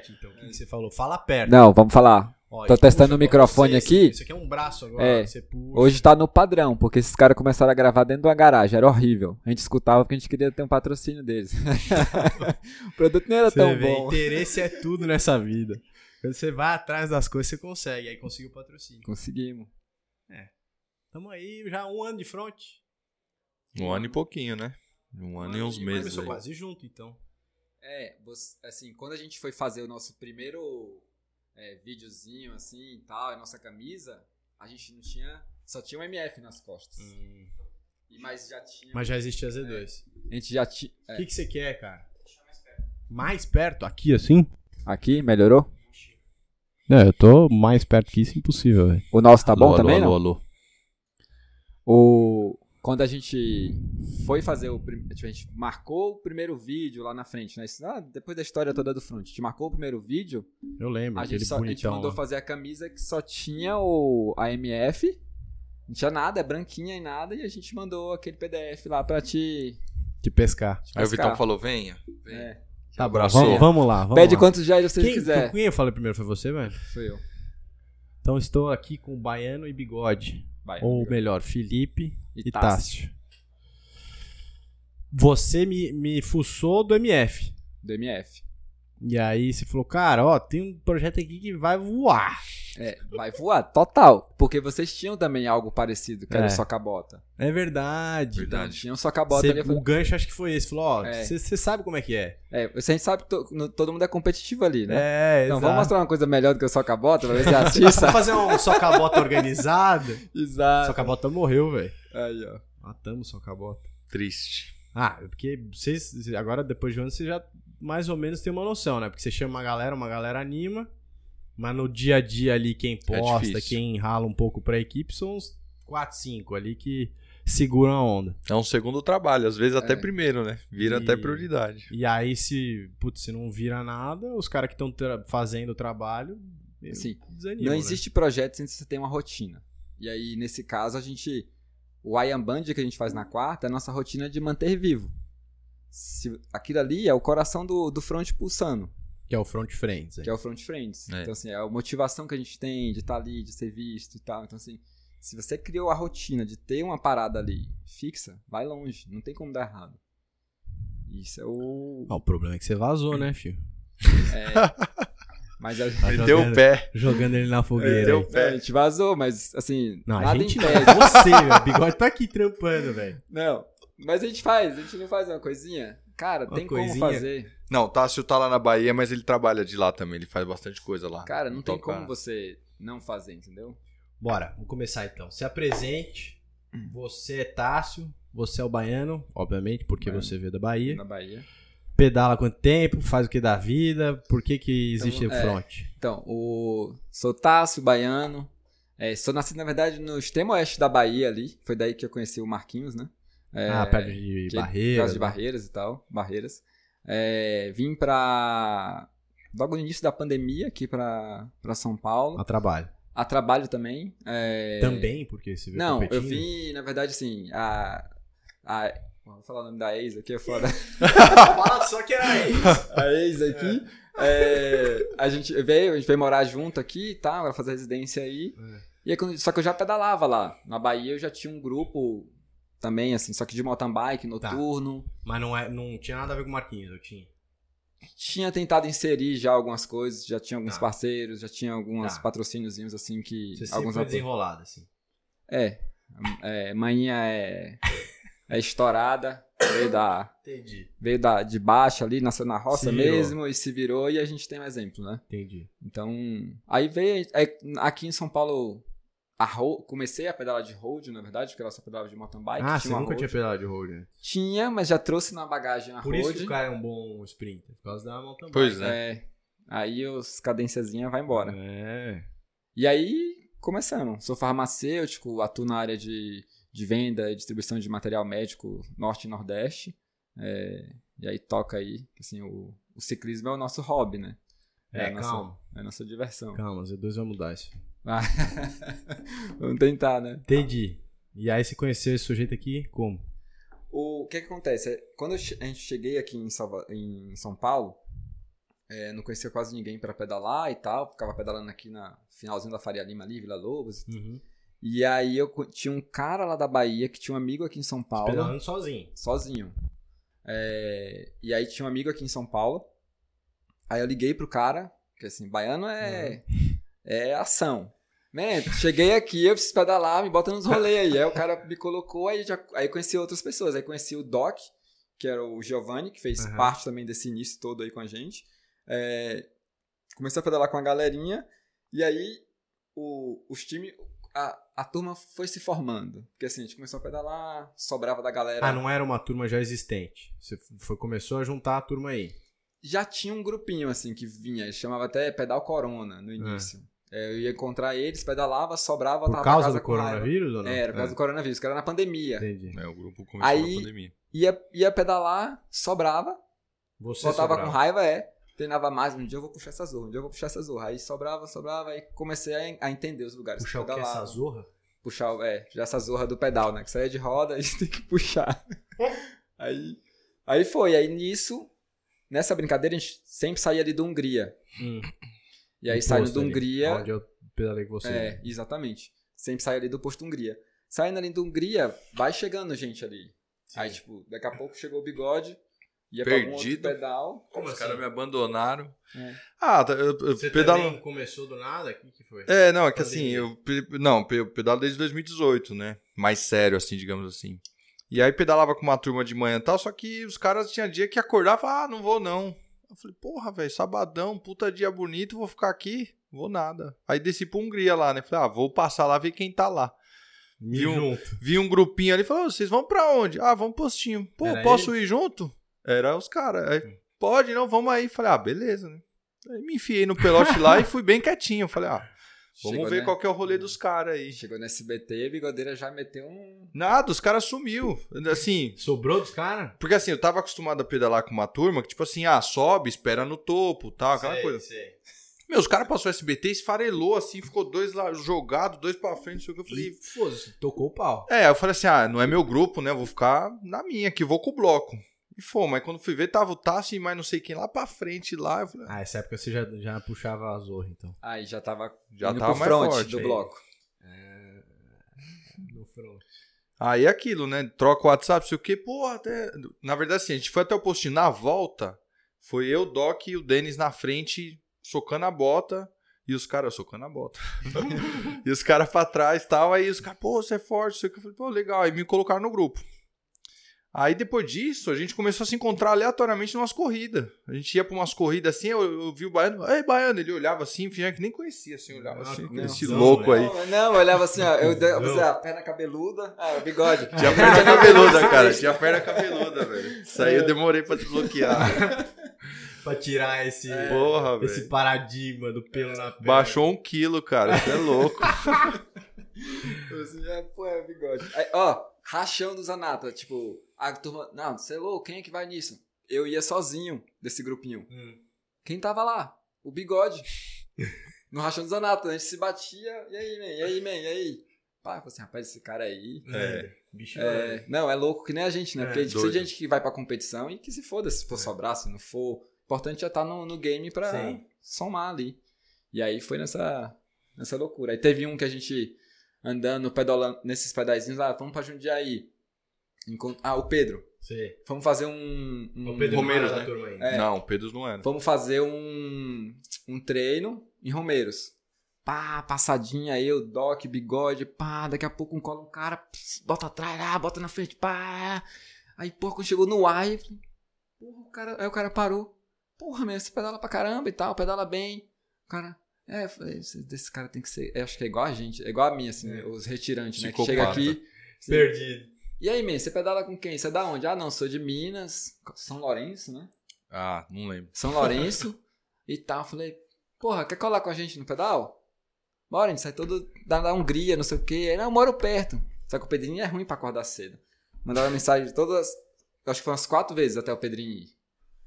Repete então, o que, que você falou? Fala perto. Não, vamos falar. Ó, tô testando puxa o microfone você, aqui. Isso aqui é um braço agora. É. Você puxa. Hoje tá no padrão, porque esses caras começaram a gravar dentro de uma garagem, era horrível. A gente escutava porque a gente queria ter um patrocínio deles. o produto não era Você tão vê, bom. interesse é tudo nessa vida. Quando você vai atrás das coisas, você consegue. Aí conseguiu o patrocínio. Conseguimos. Tamo aí já um ano de front. Um ano e pouquinho, né? Um ano e uns Mas meses Começou quase junto, então. É, você- assim, quando a gente foi fazer o nosso primeiro é, videozinho, assim, e tal, a nossa camisa, a gente não tinha, só tinha um MF nas costas. E, mas já tinha... Mas já existia Z2. A gente já tinha... O que, que você quer, cara? Mais perto? Aqui, assim? Aqui, melhorou? É, eu tô mais perto que isso, impossível, velho. O nosso tá bom alô, também, alô, não? alô, alô. O... Quando a gente foi fazer o... prim- tipo, a gente marcou o primeiro vídeo lá na frente, né? Isso, ah, depois da história toda do front. A gente marcou o primeiro vídeo, Eu lembro, a gente, só, a gente mandou lá. fazer a camisa que só tinha o a MF, não tinha nada, é branquinha e nada, e a gente mandou aquele PDF lá pra te. De pescar. te Aí o pescar. Vitão falou: venha. venha. É. Tá bom, abraçou. vamos, vamos lá, vamos Pede lá. quantos já você quem, quiser. Quem eu falei primeiro foi você, velho? Foi eu. Então estou aqui com o Baiano e Bigode. Vai. Ou melhor, Felipe E e, Tássio. Tássio. Você me, me fuçou do MF. Do MF. E aí você falou, cara, ó, tem um projeto aqui que vai voar. É, vai voar, total. Porque vocês tinham também algo parecido, que era É. o Socabota. É verdade. Verdade. Então, tinha um Socabota Cê- ali. falei, o gancho acho que foi esse. Falou, ó, É. você sabe como é que é. É, a gente sabe que to- no- todo mundo é competitivo ali, né? É, então exato. vamos mostrar uma coisa melhor do que o Socabota pra ver se atiça. Vamos fazer um socabota organizado. Exato. Socabota morreu, velho. Aí, ó. Matamos o socabota. Triste. Ah, é porque vocês, agora depois de um ano, você já mais ou menos tem uma noção, né? Porque você chama uma galera, uma galera anima, mas no dia a dia ali, quem posta, difícil. quem rala um pouco pra equipe, são uns 4, 5 ali que seguram a onda. É um segundo trabalho, às vezes até É. primeiro, né? Vira E- até prioridade. E aí, se, putz, se não vira nada, os caras que estão fazendo o trabalho Assim, desanimam, Não né? existe projeto sem você ter uma rotina. E aí, nesse caso, a gente. O Iron Band que a gente faz na quarta é a nossa rotina de manter vivo. Se, aquilo ali é o coração do, do front pulsando, Que é o Front Friends. que é o Front Friends. É. Então, assim, é a motivação que a gente tem de estar ali, de ser visto e tal. Então, assim, se você criou a rotina de ter uma parada ali fixa, vai longe. Não tem como dar errado. Isso é o. Ah, o problema é que você vazou, né, filho? Mas a, Tá Meteu jogando- o pé. Jogando ele na fogueira. Meteu aí. o pé. a gente vazou, mas assim, Não, a nada gente não. impede. Você, meu. O bigode tá aqui trampando, velho. Não, mas a gente faz, a gente não faz uma coisinha? Cara, Uma tem coisinha? como fazer. Não, o Tássio tá lá na Bahia, mas ele trabalha de lá também. Ele faz bastante coisa lá. Cara, não tem Toca- como você não fazer, entendeu? Bora, vamos começar então. Se apresente. Você é Tássio. Você é o baiano, obviamente, porque Baiano. você veio da Bahia. Na Bahia. Pedala quanto tempo? Faz o que da vida? Por que que existe Então, o é. front? Então, o sou Tássio, baiano. É, sou nascido, na verdade, no extremo oeste da Bahia ali. Foi daí que eu conheci o Marquinhos, né? É, ah, perto de que- Barreira. por causa de né? barreiras e tal, barreiras. É, vim pra. Logo no início da pandemia aqui pra, pra São Paulo. A trabalho. A trabalho também. é, Também, porque você veio Não, eu competindo? vim, na verdade, assim, a. a vou falar o nome da ex aqui, é foda. Fala só que era isso. A ex aqui. é, a gente veio, a gente veio morar junto aqui e tal, vai fazer residência aí. É. E aí, só que eu já pedalava lá. Na Bahia eu já tinha um grupo também, assim, só que de mountain bike, Tá. noturno. Mas não, é, não tinha nada a ver com Marquinhos, eu tinha. Tinha tentado inserir já algumas coisas, já tinha alguns Tá. parceiros, já tinha alguns Tá. patrocíniozinhos assim que. Você alguns foi desenrolado, assim. É. é manhinha é, é estourada, veio da. Entendi. veio da, de baixo ali, nasceu na roça mesmo e se virou e a gente tem um exemplo, né? Entendi. Então, aí veio, é, aqui em São Paulo, a ro- comecei a pedalar de road, na verdade, porque ela só pedalava de mountain bike. ah, tinha você nunca road. tinha pedalado de road, né? Tinha, mas já trouxe na bagagem a Por road. isso que o cara é um bom sprinter, por causa da mountain bike. Pois é. É, aí os cadenciazinha vai embora. É. E aí, começando. Sou farmacêutico, atuo na área de, de venda e distribuição de material médico norte e nordeste. É, e aí toca aí, assim, o, o ciclismo é o nosso hobby, né? É, a nossa, calma. É a nossa diversão. Calma, Z2 vai mudar isso. Ah, Vamos tentar, né? Entendi. E aí você conheceu esse sujeito aqui como? O que, que acontece? É, Quando a gente cheguei aqui em, Salva- em São Paulo, É, não conhecia quase ninguém pra pedalar e tal. Ficava pedalando aqui na finalzinho da Faria Lima ali, Vila Lobos. Uhum. E aí eu tinha um cara lá da Bahia que tinha um amigo aqui em São Paulo. Pedalando sozinho. sozinho. É, e aí tinha um amigo aqui em São Paulo. Aí eu liguei pro cara, que assim, baiano é, é ação. Man, cheguei aqui, eu preciso pedalar, me bota nos rolês aí. Aí o cara me colocou, aí, já, aí conheci outras pessoas. Aí conheci o Doc, que era o Giovanni, que fez Aham. parte também desse início todo aí com a gente. É, comecei a pedalar com a galerinha, e aí o, os times, a, a turma foi se formando. Porque assim, a gente começou a pedalar, sobrava da galera. Ah, não era uma turma já existente. Você foi, começou a juntar a turma aí. Já tinha um grupinho assim que vinha, chamava até Pedal Corona no início. É, eu ia encontrar eles, pedalava, sobrava, Por tava causa casa do com raiva. coronavírus ou não? É, era por causa do coronavírus, que era na pandemia. Entendi. É, o grupo começou Aí- na pandemia. Ia, ia pedalar, sobrava, Você voltava sobrava. com raiva, é. Treinava mais, um dia eu vou puxar essa zorra, um dia eu vou puxar essa zorra. Aí sobrava, sobrava, aí comecei a, a entender os lugares. Puxar o que? Essa zorra? puxar, é, puxar essa zorra do pedal, né? Que saia de roda, a gente tem que puxar. aí, aí foi, aí nisso, nessa brincadeira, a gente sempre saía ali do Hungria. Hum. E aí saindo ali, Hungria. Onde eu pedalei com você. É, exatamente. Sempre saía ali do posto Hungria. Saindo ali do Hungria, vai chegando gente ali. Sim. Aí, tipo, daqui a pouco chegou o bigode, ia pra algum outro Perdido. pedal. Como Os assim? caras me abandonaram. É. Ah, tá, eu, eu Você pedalo... também começou do nada? O que, que foi? É, não, é que Pandemia. assim, eu não, eu pedalo desde 2018, né? Mais sério, assim, digamos assim. E aí pedalava com uma turma de manhã e tal, só que os caras tinha dia que acordava e ah, não vou não. Eu falei, porra, velho, sabadão, puta dia bonito, vou ficar aqui? Vou nada. Aí desci pra Hungria lá, né? Falei, ah, vou passar lá ver quem tá lá. Me Viu? junto. Vi um grupinho ali e falou, "Ô, vocês vão pra onde? Ah, vamos pro postinho. Pô, Era posso ir junto? Era os caras. Aí, Pode, não, vamos aí. Falei, ah, beleza, né? Aí me enfiei no pelote lá e fui bem quietinho. Falei, ah, vamos Chegou, ver né? qual que é o rolê dos caras aí. Chegou no SBT, a bigodeira já meteu um. Nada, os caras sumiu. Assim, Sobrou dos caras? porque assim, eu tava acostumado a pedalar com uma turma que, tipo assim, ah, sobe, espera no topo, tal, aquela Sei, coisa. sei. Meu, os caras passou o SBT, esfarelou assim, ficou dois lá jogados, dois pra frente, não sei o que. Eu falei, E, foda-se, tocou o pau. É, eu falei assim, ah, não é meu grupo, né? Eu vou ficar na minha aqui, vou com o bloco. E foi, mas quando fui ver, tava o Tassi e mais não sei quem lá pra frente lá. Eu falei, ah, Ah, essa época você já, já puxava a zorra, então. Aí já tava já indo tava pro mais front forte. do aí. bloco. No front. Aí é aquilo, né? Troca o WhatsApp, sei o quê, porra, até. Na verdade, assim, a gente foi até o postinho. Na volta, foi eu, Doc e o Denis na frente, socando a bota. E os caras, socando a bota. e os caras pra trás e tal. Aí os caras, pô, você é forte, sei o que. Eu falei, pô, legal. Aí me colocaram no grupo. Aí depois disso, a gente começou a se encontrar aleatoriamente numas corridas. A gente ia pra umas corridas assim, eu, eu vi o baiano, ei, baiano, ele olhava assim, fingia que nem conhecia, assim, olhava Ah, assim, não, esse não, louco aí. Não, não, eu olhava assim, ó. Eu, eu, Não. você, a perna cabeluda. Ah, o bigode. Tinha perna cabeluda, cara. Tinha perna cabeluda, velho. Isso aí eu demorei pra desbloquear. Pra tirar esse, Porra, esse paradigma do pelo na perna. Baixou um quilo, cara. Isso é louco. Você já, pô, é bigode. Aí, ó, rachão do Zanata. Tipo, a turma. Não, você é louco, quem é que vai nisso? Eu ia sozinho desse grupinho. Hum. Quem tava lá? O bigode. No rachão do Zanata. A gente se batia. E aí, man? E aí, man? E aí? Pá, eu falei assim, rapaz, esse cara aí. É. Bicho É, não, é louco que nem a gente, né? É, Porque a gente precisa de gente que vai pra competição e que se foda se for sobrar, se não for. O importante é estar no, no game pra Sim. somar ali. E aí foi nessa, nessa loucura. Aí teve um que a gente andando, pedalando nesses pedaizinhos lá, vamos pra Jundiaí. Encont- Ah, o Pedro. Sei. Vamos fazer um. um O Pedro Romeiros, não era né? da turma ainda. É. Não, o Pedro não era. Vamos fazer um, um treino em Romeiros. Pá, passadinha, eu, Doc, bigode, pá, daqui a pouco um cola um cara, pss, bota atrás, ah, bota na frente, pá. Aí, porra, quando chegou no ar, eu falei, porra, o cara, aí o cara parou. Porra, meu, você pedala pra caramba e tal, pedala bem. O cara, é, eu falei, esse, desse cara tem que ser, eu acho que é igual a gente, é igual a mim, assim, É. os retirantes, né, que Psicopata. chega aqui. Perdido. E aí, man, você pedala com quem? Você é da onde? Ah, não, sou de Minas, São Lourenço, né? Ah, não lembro. São Lourenço e tal. Falei, porra, quer colar com a gente no pedal? Bora, a gente sai todo da, da Hungria, não sei o quê. Aí, não, eu moro perto. Só que o Pedrinho é ruim pra acordar cedo. Mandava mensagem todas, acho que foi umas quatro vezes até o Pedrinho ir.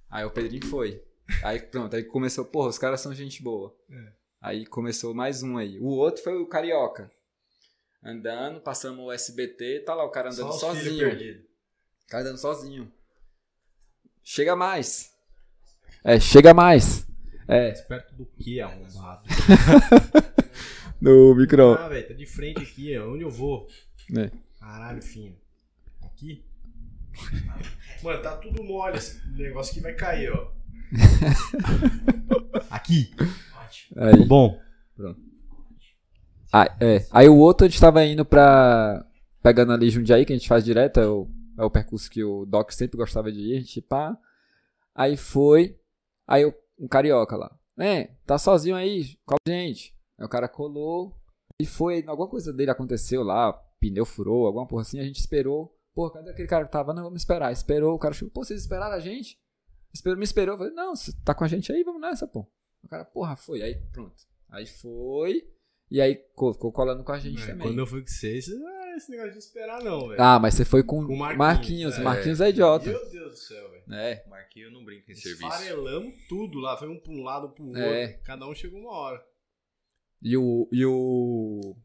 Aí o Pedrinho foi. Aí pronto, aí começou, porra, os caras são gente boa. É. Aí começou mais um aí. O outro foi o Carioca. Andando, passamos o SBT, tá lá o cara andando Só sozinho. perdidos. Cara andando sozinho. Chega mais. É, chega mais. É, Mais perto do que, arrombado? no micro. Ah, velho, tá de frente aqui, ó. Onde eu vou? É. Caralho, filho. Aqui? Mano, tá tudo mole. Esse negócio aqui vai cair, ó. aqui. Aí. Bom. Ah, é. Aí o outro a gente tava indo pra. Pegando ali Jundiaí, que a gente faz direto, é o, é o percurso que o Doc sempre gostava de ir, a gente pá. Aí foi. Aí um carioca lá. É, tá sozinho aí, cola gente. Aí o cara colou e foi. Alguma coisa dele aconteceu lá, pneu furou, alguma porra assim, a gente esperou. Pô, cadê aquele cara que tava? Não, vamos esperar. Esperou, o cara chegou. Pô, vocês esperaram a gente? Esperou, me esperou. Falei, não, você tá com a gente aí, vamos nessa, pô. O cara, porra, foi. Aí pronto. Aí foi. E aí co- ficou colando com a gente É, também. quando eu fui com vocês, ah, esse negócio de esperar não, velho. Ah, mas você foi com, Com o Marquinhos, Marquinhos. é. Marquinhos é idiota. Meu Deus do céu, velho. É. Marquinho não brinca em serviço. Esfarelamos tudo lá. Foi um pra um lado, um pro outro. É. Cada um chegou uma hora. E o. E o.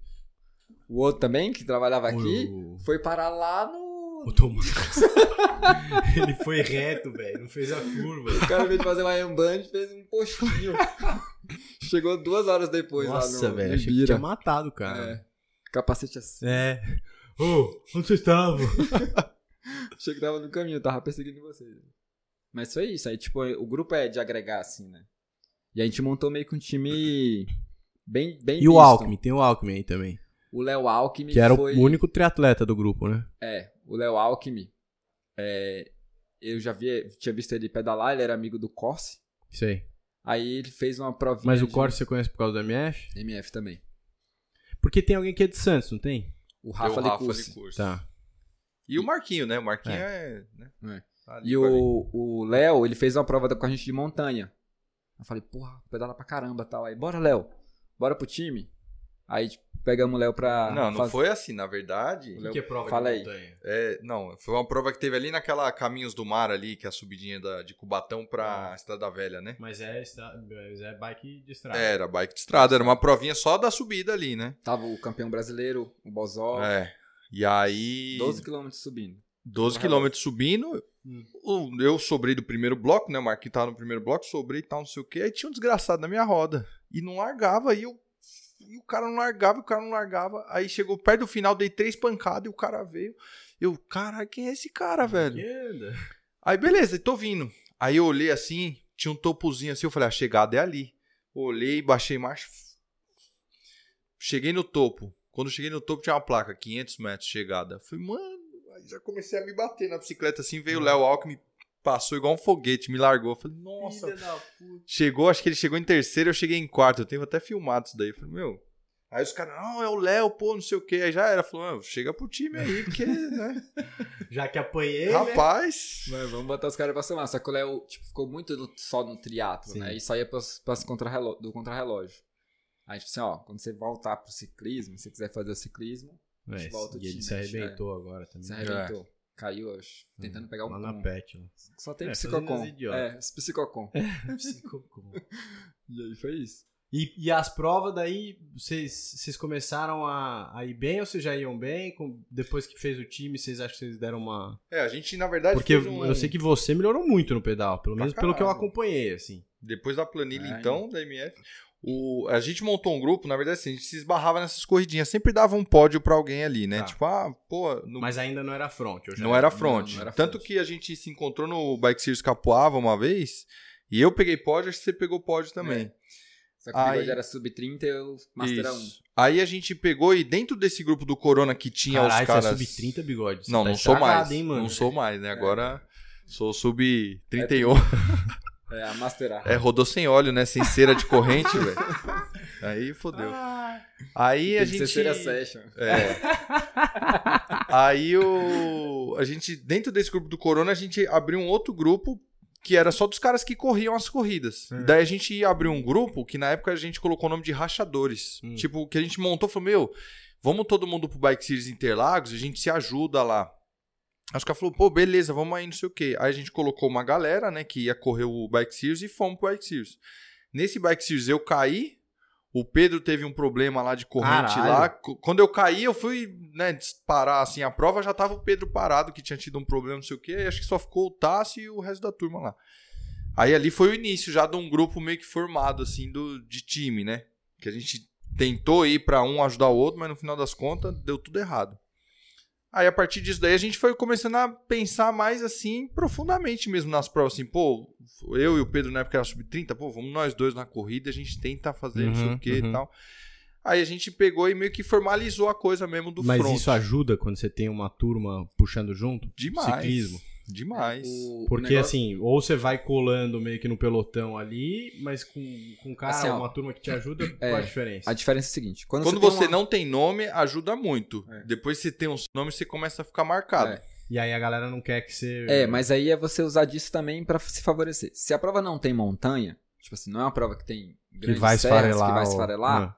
O outro também, que trabalhava aqui, O, foi parar lá no. o Tomás. Ele foi reto, velho. Não fez a curva. O cara, de fazer uma Iron fez um postinho. Chegou duas horas depois Nossa, lá no, velho. Achei que tinha matado o cara. É. Capacete assim. É. Ô, onde você estava? Achei que tava no caminho, tava perseguindo vocês. Mas foi isso. Aí, tipo, o grupo é de agregar, assim, né? E a gente montou meio que um time bem, bem E o misto. Alckmin, tem o Alckmin aí também. O Léo Alckmin Que era foi... o único triatleta do grupo, né? É, o Léo Alckmin. É, eu já vi, tinha visto ele pedalar, ele era amigo do Corse. Isso aí. Ele fez uma provinha Mas o de- Corte você conhece por causa do MF? MF também. Porque tem alguém que é de Santos, não tem? O Rafa o Rafa Licursi. Licursi. Tá. E o Marquinho, né? O Marquinho é. né? É. Tá ali E o o Léo, ele fez uma prova da- com a gente de montanha. Eu falei, porra, pedala pra caramba tal. Aí, bora, Léo. Bora pro time. Aí tipo, pegamos o Léo pra. Não, não faz- foi assim, na verdade. Léo, que é prova fala de aí. montanha? É, não, foi uma prova que teve ali naquela Caminhos do Mar ali, que é a subidinha da, de Cubatão pra Ah. Estrada Velha, né? Mas é, estra- mas é bike de estrada. Era bike de estrada, era uma provinha só da subida ali, né? Tava o campeão brasileiro, o Bozó. É. E aí. 12 km subindo. 12 quilômetros subindo. Hum. o- Eu sobrei do primeiro bloco, né? O Marquinhos tava no primeiro bloco, sobrei e tal, não sei o quê. Aí tinha um desgraçado na minha roda. E não largava. E, eu, e o cara não largava, e o cara não largava. Aí chegou perto do final, dei três pancadas e o cara veio. Eu, caralho, quem é esse cara, velho? Aí beleza, tô vindo. Aí eu olhei assim, tinha um topozinho assim, eu falei, a chegada é ali. Olhei, baixei marcha. Cheguei no topo. Quando cheguei no topo tinha uma placa, 500 metros de chegada. Eu falei, mano, aí já comecei a me bater na bicicleta assim, veio o Léo Alckmin, passou igual um foguete, me largou. Eu falei, nossa. Filha da puta. Chegou, acho que ele chegou em terceiro, eu cheguei em quarto. Eu tenho até filmado isso daí. Eu falei, meu. Aí os caras, não, é o Léo, pô, não sei o quê. Aí já era. Falou, "Não, chega pro time aí, porque, né? Já que apanhei, né? Rapaz. Mas vamos botar os caras pra somar. Só que o Léo tipo, ficou muito só no triatlo, Sim. né? E só ia pras, pras contrarreló- do contrarrelógio. Aí, tipo assim, ó, quando você voltar pro ciclismo, se você quiser fazer o ciclismo, É, volta o e ele time, se né? arrebentou agora também. você arrebentou. Caiu, acho, tentando pegar um Lá na pet. Só tem É, psicocom. fazendo as idiotas. É, psicocom. Psicocom. E aí foi isso. E, e as provas daí, vocês, vocês começaram a, a ir bem ou vocês já iam bem? Com- depois que fez o time, vocês acham que vocês deram uma. É, a gente, na verdade, Porque fez um- eu sei que você melhorou muito no pedal, pelo Pra menos pelo que eu acompanhei, assim. Depois da planilha, É, então, da MF, o, a gente montou um grupo, na verdade, assim, a gente se esbarrava nessas corridinhas. Sempre dava um pódio pra alguém ali, né? Tá. Tipo, ah, pô, no- Mas ainda não era front. não era front. não, não era Tanto front. que a gente se encontrou no Bike Series Capoava uma vez, e eu peguei pódio, acho que você pegou pódio também. Só que o Aí- bigode era sub-30 e eu Master 1. Isso. Aí a gente pegou e dentro desse grupo do Corona que tinha Caralho, os caras... você é sub-30, bigode. Você Não, tá não sou mais. Hein? Não sou mais, né? Agora sou sub-31. É, a Master. É, rodou sem óleo, né? Sem cera de corrente, velho. Aí fodeu. Aí a gente. ser Cera Session. É. Aí o. A gente, dentro desse grupo do Corona, a gente abriu um outro grupo que era só dos caras que corriam as corridas. É. Daí a gente abriu um grupo que na época a gente colocou o nome de rachadores. Hum. Tipo, que a gente montou, falou, meu, vamos todo mundo pro Bike Series Interlagos, a gente se ajuda lá. Aí os caras falaram, pô, beleza, vamos aí, não sei o quê. Aí a gente colocou uma galera, né, que ia correr o Bike Series e fomos pro Bike Series. Nesse Bike Series eu caí, o Pedro teve um problema lá de corrente Caralho. lá. Qu- Quando eu caí, eu fui, né, disparar assim a prova, já tava o Pedro parado, que tinha tido um problema, não sei o quê. e Acho que só ficou o Tassi e o resto da turma lá. Aí ali foi o início já de um grupo meio que formado, assim, do, de time, né? Que a gente tentou ir pra um ajudar o outro, mas no final das contas deu tudo errado. Aí a partir disso daí a gente foi começando a pensar mais assim, profundamente mesmo nas provas, assim, pô, eu e o Pedro na época era sub-30, pô, vamos nós dois na corrida, a gente tenta fazer não sei Uhum, o que uhum. e tal. Aí a gente pegou e meio que formalizou a coisa mesmo do Mas front. isso ajuda quando você tem uma turma puxando junto? Demais. Ciclismo. Demais. O- o Porque negócio- assim, ou você vai colando meio que no pelotão ali, mas com, com um cara, Assim, ó, uma turma que te ajuda, é, qual a diferença? A diferença é a seguinte: quando, Quando você, você, uma- não tem nome, ajuda muito. É. Depois que você tem uns nomes, você começa a ficar marcado. É. E aí a galera não quer que você. É, mas aí é você usar disso também pra se favorecer. Se a prova não tem montanha, tipo assim, não é uma prova que tem que grandes vai serras, esfarelar. que vai esfarelar, Ah,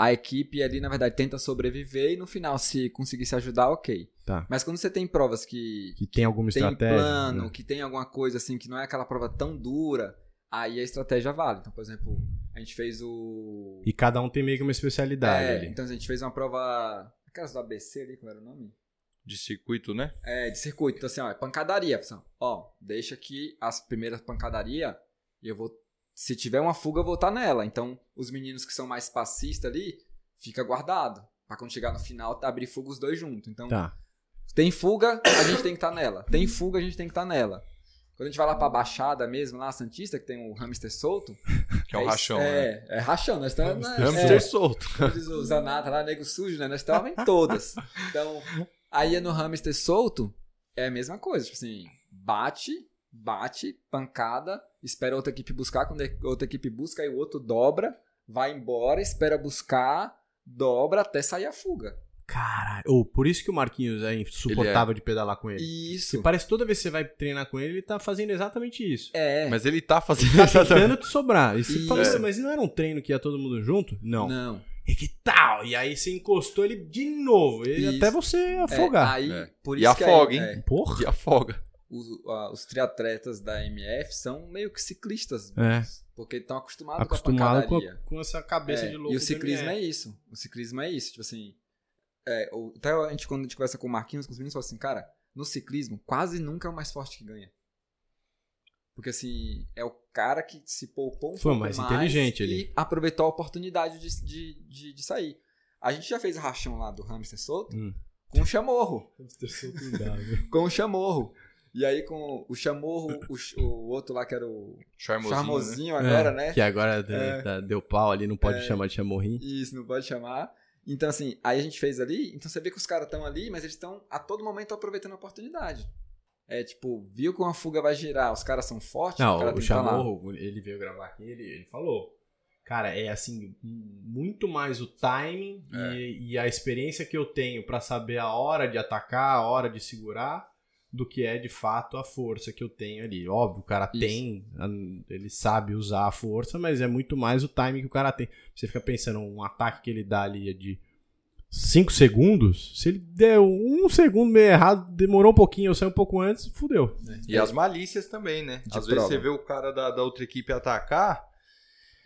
a equipe ali, na verdade, tenta sobreviver e no final, se conseguir se ajudar, ok. Tá. Mas quando você tem provas que que tem alguma tem estratégia. plano, né? que tem alguma coisa assim, que não é aquela prova tão dura, aí a estratégia vale. Então, por exemplo, a gente fez o. E cada um tem meio que uma especialidade É, ali. então a gente fez uma prova. Aquelas do ABC ali, qual era o nome? De circuito, né? É, de circuito. Então, assim, ó, é pancadaria. Assim, ó, deixa aqui as primeiras pancadaria e eu vou. Se tiver uma fuga, eu vou estar nela. Então, os meninos que são mais passistas ali, fica guardado. Pra quando chegar no final, abrir fuga os dois juntos. Então, Tá. tem fuga, a gente tem que estar nela. Tem fuga, a gente tem que estar nela. Quando a gente vai lá pra Baixada mesmo, lá, Santista, que tem o hamster solto. Que é o isso- rachão, né? É, é rachão. Nós estamos. Hamster Hamster é, solto. o Zanata lá, nego sujo, né? Nós estávamos em todas. Então, aí é no hamster solto, é a mesma coisa. Tipo assim, bate, bate, pancada, espera outra equipe buscar. Quando a outra equipe busca, aí o outro dobra, vai embora, espera buscar, dobra até sair a fuga. Caralho. Ou por isso que o Marquinhos é insuportável de pedalar com ele. Isso. Porque parece que toda vez que você vai treinar com ele, ele tá fazendo exatamente isso. É. Mas ele tá fazendo Tá exatamente. tentando te sobrar. E você Isso. fala assim, mas não era um treino que ia todo mundo junto? Não. Não. E que tal? E aí você encostou ele de novo. E Isso. até você É, afogar. aí, É. por E isso que afoga, aí, hein? é, Porra. E afoga. Os, a- os triatletas da MF são meio que ciclistas. É. Porque estão acostumados Acostumado com a com, pancadaria. com essa cabeça É, de louco. E o ciclismo é isso. O ciclismo é isso. Tipo assim. é, até a gente, quando a gente conversa com o Marquinhos, com os meninos, fala assim, cara, no ciclismo, quase nunca é o mais forte que ganha. Porque assim, é o cara que se poupou um Foi pouco mais mais inteligente e ali. aproveitou a oportunidade de, de, de, de sair. A gente já fez o rachão lá do hamster solto Hum. com o chamorro. Hamster solto não dá, viu? Com o chamorro. E aí com o chamorro, o, o outro lá que era o Charmosinho, né? charmosinho agora, É, né? Que agora É. deu pau ali, não pode É. chamar de chamorrinho. Isso, não pode chamar. Então, assim, aí a gente fez ali, então você vê que os caras estão ali, mas eles estão a todo momento aproveitando a oportunidade. É tipo, viu que uma fuga vai girar, os caras são fortes, o Não, cara o tá lá. Chamorro, ele veio gravar aqui, ele, ele falou. Cara, é assim, muito mais o timing É. e, e a experiência que eu tenho pra saber a hora de atacar, a hora de segurar, do que é de fato a força que eu tenho ali. Óbvio, o cara Isso. tem, ele sabe usar a força, mas é muito mais o timing que o cara tem. Você fica pensando, um ataque que ele dá ali é de 5 segundos, se ele der um segundo meio errado, demorou um pouquinho, eu saí um pouco antes, fudeu. E as malícias também, né? De Às vezes prova. você vê o cara da, da outra equipe atacar,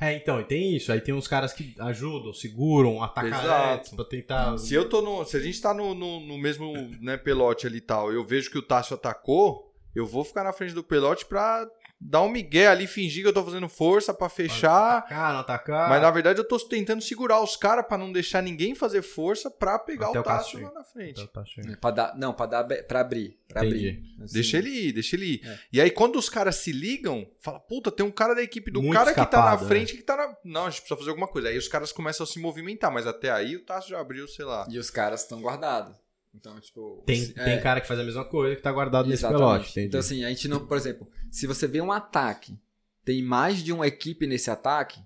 É, então, e tem isso. Aí tem uns caras que ajudam, seguram, atacam pra tentar. Se eu tô no. Se a gente tá no, no, no mesmo né, pelote ali e tal, eu vejo que o Tássio atacou, eu vou ficar na frente do pelote pra dar um migué ali, fingir que eu tô fazendo força pra fechar. Atacar, não atacar. Mas na verdade eu tô tentando segurar os caras pra não deixar ninguém fazer força pra pegar Até o Tássio lá na frente. É, Pra dar, não, pra, dar, pra abrir. Pra Entendi. abrir. Assim, Deixa ele ir, deixa ele ir. É. E aí, quando os caras se ligam, fala, puta, tem um cara da equipe do Muito cara que tá escapado, na né? frente que tá na. Não, a gente precisa fazer alguma coisa. Aí os caras começam a se movimentar, mas até aí o Tássio já abriu, sei lá. E os caras estão guardados. Então, tipo. Tem, se- tem é, cara que faz a mesma coisa que tá guardado nesse pelote. Entendi. Então, assim, a gente não. Por exemplo, se você vê um ataque, tem mais de uma equipe nesse ataque,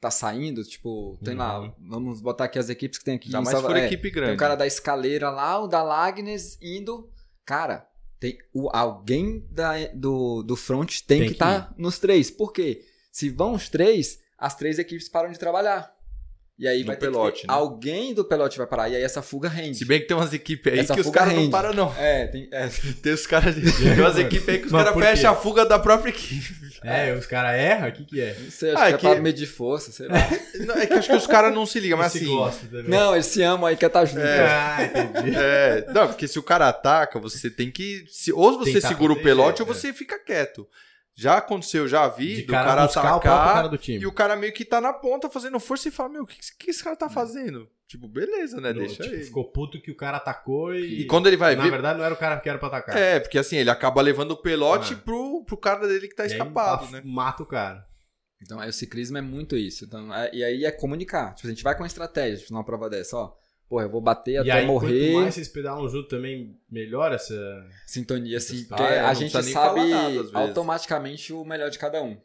tá saindo, tipo, tem Uhum. lá, vamos botar aqui as equipes que tem aqui. Em mais Salva- for é, equipe Tem grande. o cara da escaleira lá, o da Lagnes indo. Cara, tem o, alguém da, do, do front tem, Tem que que estar nos três. Por quê? Se vão os três, as três equipes param de trabalhar. E aí No vai ter que pelote, ter- né? alguém do pelote vai parar. E aí essa fuga rende. Se bem que tem umas equipes aí Essa que os caras não param, não. É, tem. É, Tem os caras. Tem umas equipes aí que os caras fecham a fuga da própria equipe. É, os caras erram? O que que é? não sei, acho Ah, que é é que- pra medir força, sei lá. Não, é que acho que os caras não se ligam, mas assim. não, eles se amam aí, quer estar junto. Ah, entendi. É, não, porque se o cara ataca, você tem que. Se, ou você Tentar segura o pelote ou é. você fica quieto. Já aconteceu, já vi, De do cara, cara buscar o atacar cara do time. e o cara meio que tá na ponta fazendo força e fala, meu, o que, que esse cara tá fazendo? Tipo, beleza, né? No- Deixa tipo, ele. Ficou puto que o cara atacou e. E quando ele vai Na ver. verdade, não era o cara que era pra atacar. É, porque assim, ele acaba levando o pelote Ah. pro, pro cara dele que tá E aí, escapado, af- né? Mata o cara. Então, aí o ciclismo é muito isso. Então, é- e aí é comunicar. Tipo, a gente vai com estratégia tipo, numa prova dessa, ó. Porra, eu vou bater e até aí, morrer. quanto mais vocês pedalam junto também, melhor essa. Sintonia, assim. Ah, Porque é, a não gente sabe nada, automaticamente o melhor de cada um.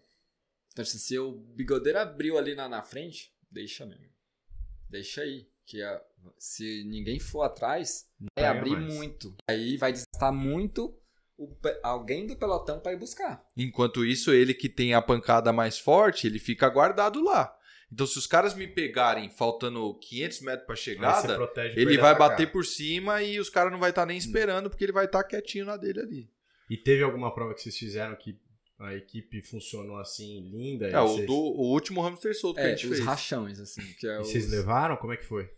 Então, assim, se o bigodeiro abriu ali na, na frente, deixa mesmo. Deixa aí. Que a- se ninguém for atrás, vai pega abrir mais. muito. Aí vai desgastar muito o alguém do pelotão pra ir buscar. Enquanto isso, ele que tem a pancada mais forte, ele fica guardado lá. Então, se os caras me pegarem faltando 500 metros você chegada, ele vai bater por cima e os caras não vai estar nem esperando, porque ele vai estar quietinho na dele ali. E teve alguma prova que vocês fizeram que a equipe funcionou assim, linda? e É, o, vocês, do, o último hamster solto que a É, gente os fez. rachões, assim. Que é e os... vocês levaram? Como é que foi?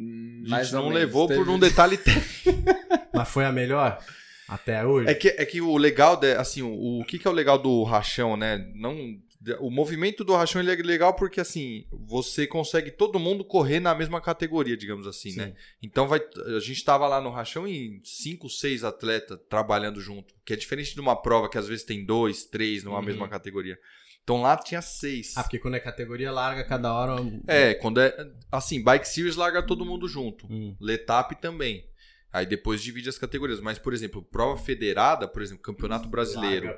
Hum, A gente não levou por Teve- um detalhe técnico. Mas foi a melhor? Até hoje? É que, é que o legal, de, assim, o, o que, que é o legal do rachão, né? Não, o movimento do rachão ele é legal porque, assim, você consegue todo mundo correr na mesma categoria, digamos assim, né? Então vai, a gente tava lá no rachão e cinco, seis atletas trabalhando junto, que é diferente de uma prova que às vezes tem dois, três numa Uhum. mesma categoria. Então lá tinha seis. Ah, porque quando é categoria larga, cada hora. É, quando é assim, Bike Series larga todo mundo junto. Hum. Letap também. Aí depois divide as categorias. Mas, por exemplo, prova federada, por exemplo, Campeonato Brasileiro.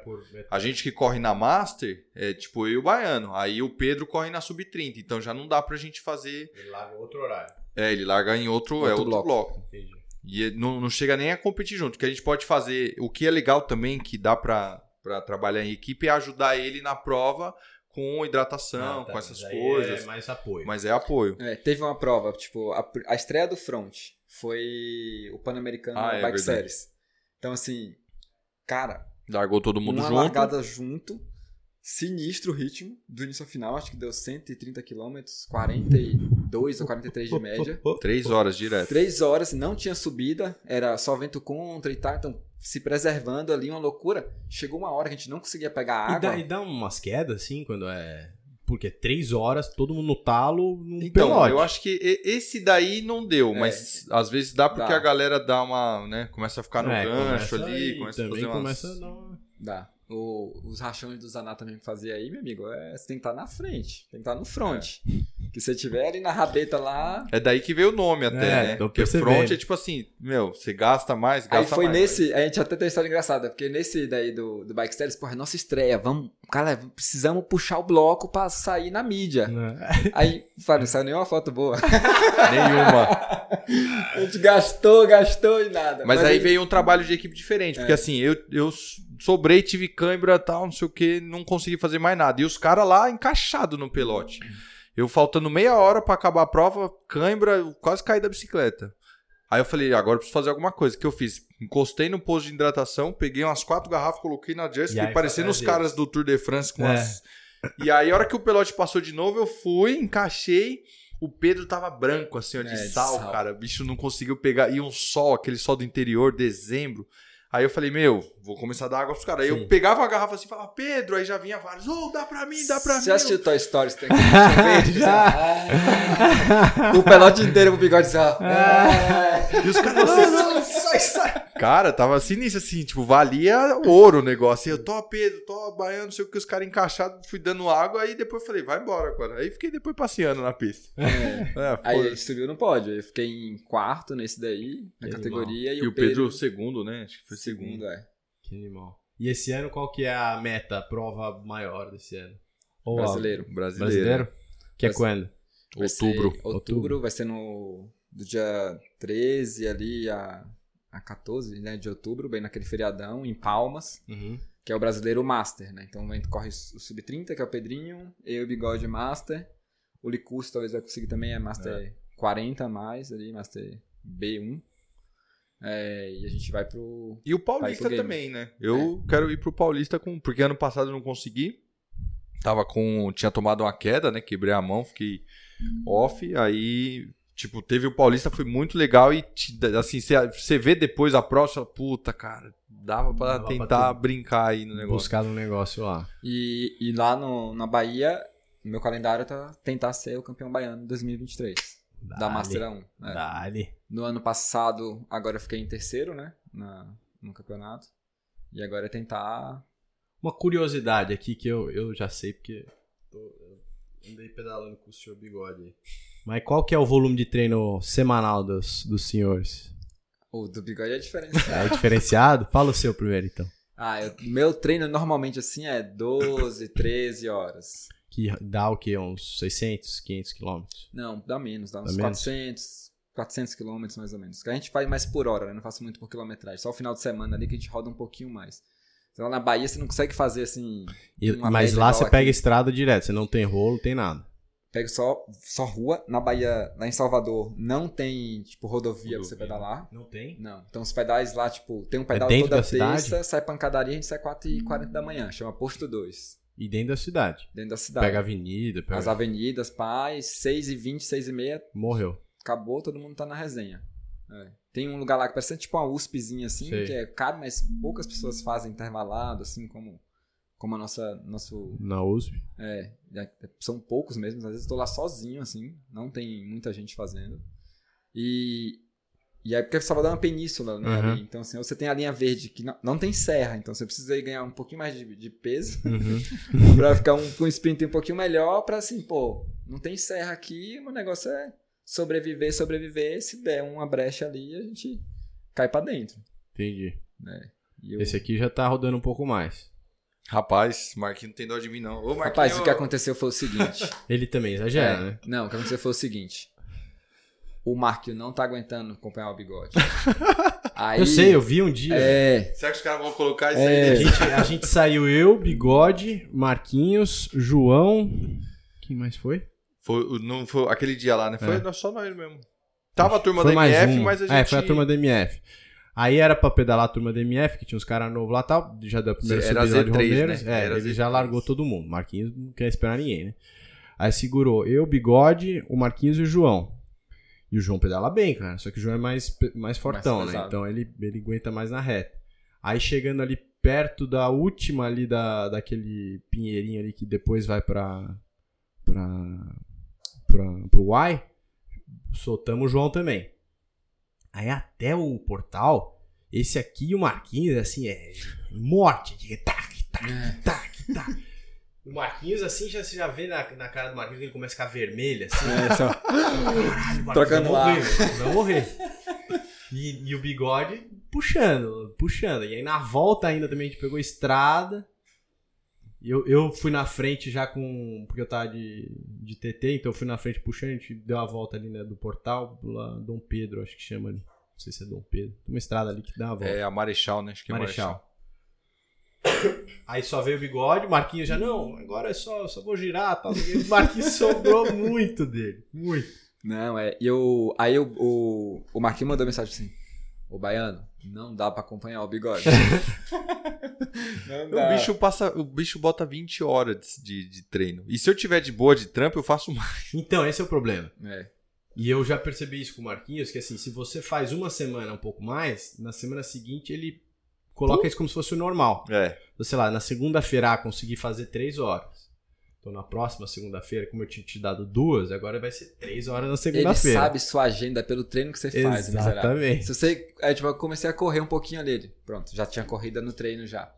A gente que corre na Master é tipo eu e o Baiano. Aí o Pedro corre na Sub-30. Então já não dá pra gente fazer. Ele larga outro horário. É, ele larga em outro, é Outro outro bloco. bloco. Entendi. E não, não chega nem a competir junto. O que a gente pode fazer, o que é legal também, que dá pra, pra trabalhar em equipe, é ajudar ele na prova com hidratação, Ah, tá, com essas aí coisas. É mais apoio. Mas é apoio. É, teve uma prova, tipo, a, a estreia do Front foi o Pan-Americano Ah, é Bike verdade. Series. Então, assim, cara, Largou todo mundo uma junto. largada junto, sinistro o ritmo, do início ao final, acho que deu 130 km, 42 ou 43 de média. Três horas direto. Três horas, não tinha subida, era só vento contra e tal, então se preservando ali, uma loucura. Chegou uma hora que a gente não conseguia pegar E água. dá, e dá umas quedas, assim, quando é. Porque três horas, todo mundo no talo, num Então, pelote. eu acho que esse daí não deu, É. mas às vezes dá porque Dá. a galera dá uma, né, começa a ficar no É, gancho ali, aí, começa a fazer umas... começa a dar. Dá. O- os rachões do Zaná também que fazia aí, meu amigo, é, você tem que estar na frente, tem que estar no front. Que você tiver ali na rabeta lá. É daí que veio o nome até, É, né? Porque front é tipo assim, meu, você gasta mais, gasta Aí foi mais. nesse. A gente até tem uma história engraçada, porque nesse daí do, do Bike Series, porra, é nossa estreia. Vamos, cara, precisamos puxar o bloco pra sair na mídia. né? Aí, fala, não saiu nenhuma foto boa. Nenhuma. A gente gastou, gastou e nada. Mas, aí veio um trabalho de equipe diferente, porque É. assim, eu, eu sobrei, tive câimbra tal, não sei o que, não consegui fazer mais nada. E os caras lá encaixados no pelote. Eu faltando meia hora pra acabar a prova, câimbra, eu quase caí da bicicleta. Aí eu falei, agora eu preciso fazer alguma coisa. O que eu fiz? Encostei no posto de hidratação, peguei umas quatro garrafas, coloquei na Jersey, E fiquei parecendo os caras do Tour de France com É. as. E aí, a hora que o pelote passou de novo, eu fui, encaixei. O Pedro tava branco, assim, ó, de, É, de sal, sal. cara. O bicho não conseguiu pegar. E um sol, aquele sol do interior, dezembro. Aí eu falei, meu, vou começar a dar água pros caras. Aí eu pegava a garrafa assim e falava, Pedro, aí já vinha vários, ô, dá pra mim, dá pra Você mim. já assistiu Toy Story? Você tem que verde, já. o pelote inteiro com o bigode assim, ó. E os caras, não, não, sai, sai. Cara, tava sinistro assim, tipo, valia ouro o negócio. Aí eu, tô Pedro, tô baiano, não sei o que, os caras encaixados, fui dando água, aí depois falei, vai embora agora. Aí fiquei depois passeando na pista. É, Aí a foda. gente subiu no pódio. Eu fiquei em quarto nesse daí, na categoria. E, E o Pedro, segundo, né? Acho que foi segundo. segundo, é. Que animal. E esse ano, qual que é a meta, a prova maior desse ano? Ou a- Brasileiro. Brasileiro. Brasileiro? Que é Vai ser- quando? Vai Outubro. ser- outubro vai ser no do dia 13 ali a, a 14 né, de outubro, bem naquele feriadão, em Palmas, Uhum. que é o brasileiro Master, né? Então gente corre o Sub-30, que é o Pedrinho, eu e o Bigode Master. O Licurso talvez vai conseguir também, é Master 40 a mais ali, Master B1. É, e a gente vai pro. E o Paulista também, né? Eu quero ir pro Paulista com. Porque ano passado eu não consegui. Tava com. Tinha tomado uma queda, né? Quebrei a mão, fiquei off. Aí Tipo, teve o Paulista, foi muito legal e, assim, você vê depois a próxima, puta, cara, dava pra Dava pra tentar ter- brincar aí no negócio. Buscar um negócio lá. E, e lá no, na Bahia, meu calendário tá tentar ser o campeão baiano em 2023. Da. Master 1. né? Dale. No ano passado, agora eu fiquei em terceiro, né? Na, no campeonato. E agora é tentar. Uma curiosidade aqui que eu, eu já sei porque tô, eu andei pedalando com o senhor bigode aí. Mas qual que é o volume de treino semanal dos, dos senhores? O do bigode é diferente. É diferenciado? Fala o seu primeiro então. ah, eu- meu treino normalmente assim é 12, 13 horas. Que dá o quê? Uns 600, 500 quilômetros? Não, dá menos, dá Dá uns menos? 400, 400 quilômetros mais ou menos. Que a gente faz mais por hora, né? Não faço muito por quilometragem. Só o final de semana ali que a gente roda um pouquinho mais. Lá na Bahia você não consegue fazer assim. E- mas lá você aqui. pega estrada direto, você não tem rolo, tem nada. Pega só, só rua. Na Bahia, lá em Salvador, não tem, tipo, rodovia, pra você pedalar. Não tem? Não. Então os pedais lá, tipo, tem um pedal dentro toda da cidade? terça, sai pancadaria, a gente sai 4h40 da manhã. Chama Posto 2. E dentro da cidade. Dentro da cidade. Pega a avenida, pega... As avenidas, paz, 6h20, 6h30, morreu. acabou, todo mundo tá na resenha. É. Tem um lugar lá que parece tipo uma USPzinha assim, Sei. que é caro, mas poucas pessoas fazem intervalado, assim como, como a nossa. Nosso, Na USP. é, é, são poucos mesmo, às vezes eu tô lá sozinho, assim, não tem muita gente fazendo. E. E aí, porque Salvador é uma península, né? Uhum. ali. Então, assim, você tem a linha verde que não, não tem serra, então você precisa aí ganhar um pouquinho mais de, de peso Uhum. pra ficar um, com um sprint um pouquinho melhor, pra assim, pô, não tem serra aqui, o negócio é sobreviver, sobreviver, se der uma brecha ali, a gente cai pra dentro. Entendi. E eu- Esse aqui já tá rodando um pouco mais. Rapaz, Marquinhos não tem dó de mim, não. Ô, Marquinhos, Rapaz, o que aconteceu foi o seguinte. Ele também exagera, É, né? Não, o que aconteceu foi o seguinte. O Marquinhos não tá aguentando acompanhar o bigode. Aí, Eu sei, eu vi um dia. É, Será que os caras vão colocar isso É. A aí? gente, a gente saiu eu, Bigode, Marquinhos, João. Quem mais foi? Foi, o- não foi aquele dia lá, né? Foi É. só nós mesmo. Tava a turma foi da MF, um. mas a gente... É, foi a turma da MF. Aí era pra pedalar a turma da MF, que tinha uns caras novos lá e tal. Já da primeira Era subida lá de Z3, Romeiros. né? É, Era ele já Z3. largou todo mundo. Marquinhos não quer esperar ninguém, né? Aí segurou eu, Bigode, o Marquinhos e o João. E o João pedala bem, cara. Só que o João é mais, mais fortão, né? pesado. Então ele, ele aguenta mais na reta. Aí chegando ali perto da última ali da, daquele pinheirinho ali que depois vai pra. pra. pra pro Y, soltamos o João também. Aí até o portal, esse aqui e o Marquinhos, assim, é morte. Tac, tac, tac, tac. O Marquinhos, assim, já, você já vê na, na cara do Marquinhos que ele começa a ficar vermelho, assim. é, só- Trocando vai ar. morrer, vai morrer. E, e o bigode puxando, puxando. E aí na volta ainda também a gente pegou estrada. Eu, eu fui na frente já com. Porque eu tava de, de TT, então eu fui na frente puxando, a gente deu a volta ali, né, do portal, lá Dom Pedro, acho que chama ali. Não sei se é Dom Pedro. Tem uma estrada ali que dá a volta. É a Marechal, né? Acho que é Marechal. Marechal. Aí só veio o bigode, o Marquinhos já, não, agora é só, só vou girar tal. O Marquinhos sobrou muito dele. Muito. Não, é. E eu, aí o, o, o Marquinhos mandou mensagem assim: Ô Baiano, não dá pra acompanhar o bigode. não O bicho passa, o bicho bota 20 horas de, de treino. E se eu tiver de boa de trampo, eu faço mais. Então, esse é o problema. É. E eu já percebi isso com o Marquinhos, que assim, se você faz uma semana um pouco mais, na semana seguinte ele coloca isso como se fosse o normal. É. Então, sei lá, na segunda-feira ah, consegui fazer três horas. Então na próxima segunda-feira, como eu tinha te dado duas, agora vai ser três horas na Ele segunda-feira. sabe sua agenda pelo treino que você faz, miserável. Exatamente. Se você. É, tipo, eu comecei a correr um pouquinho ali. ele, Pronto, já tinha corrida no treino já.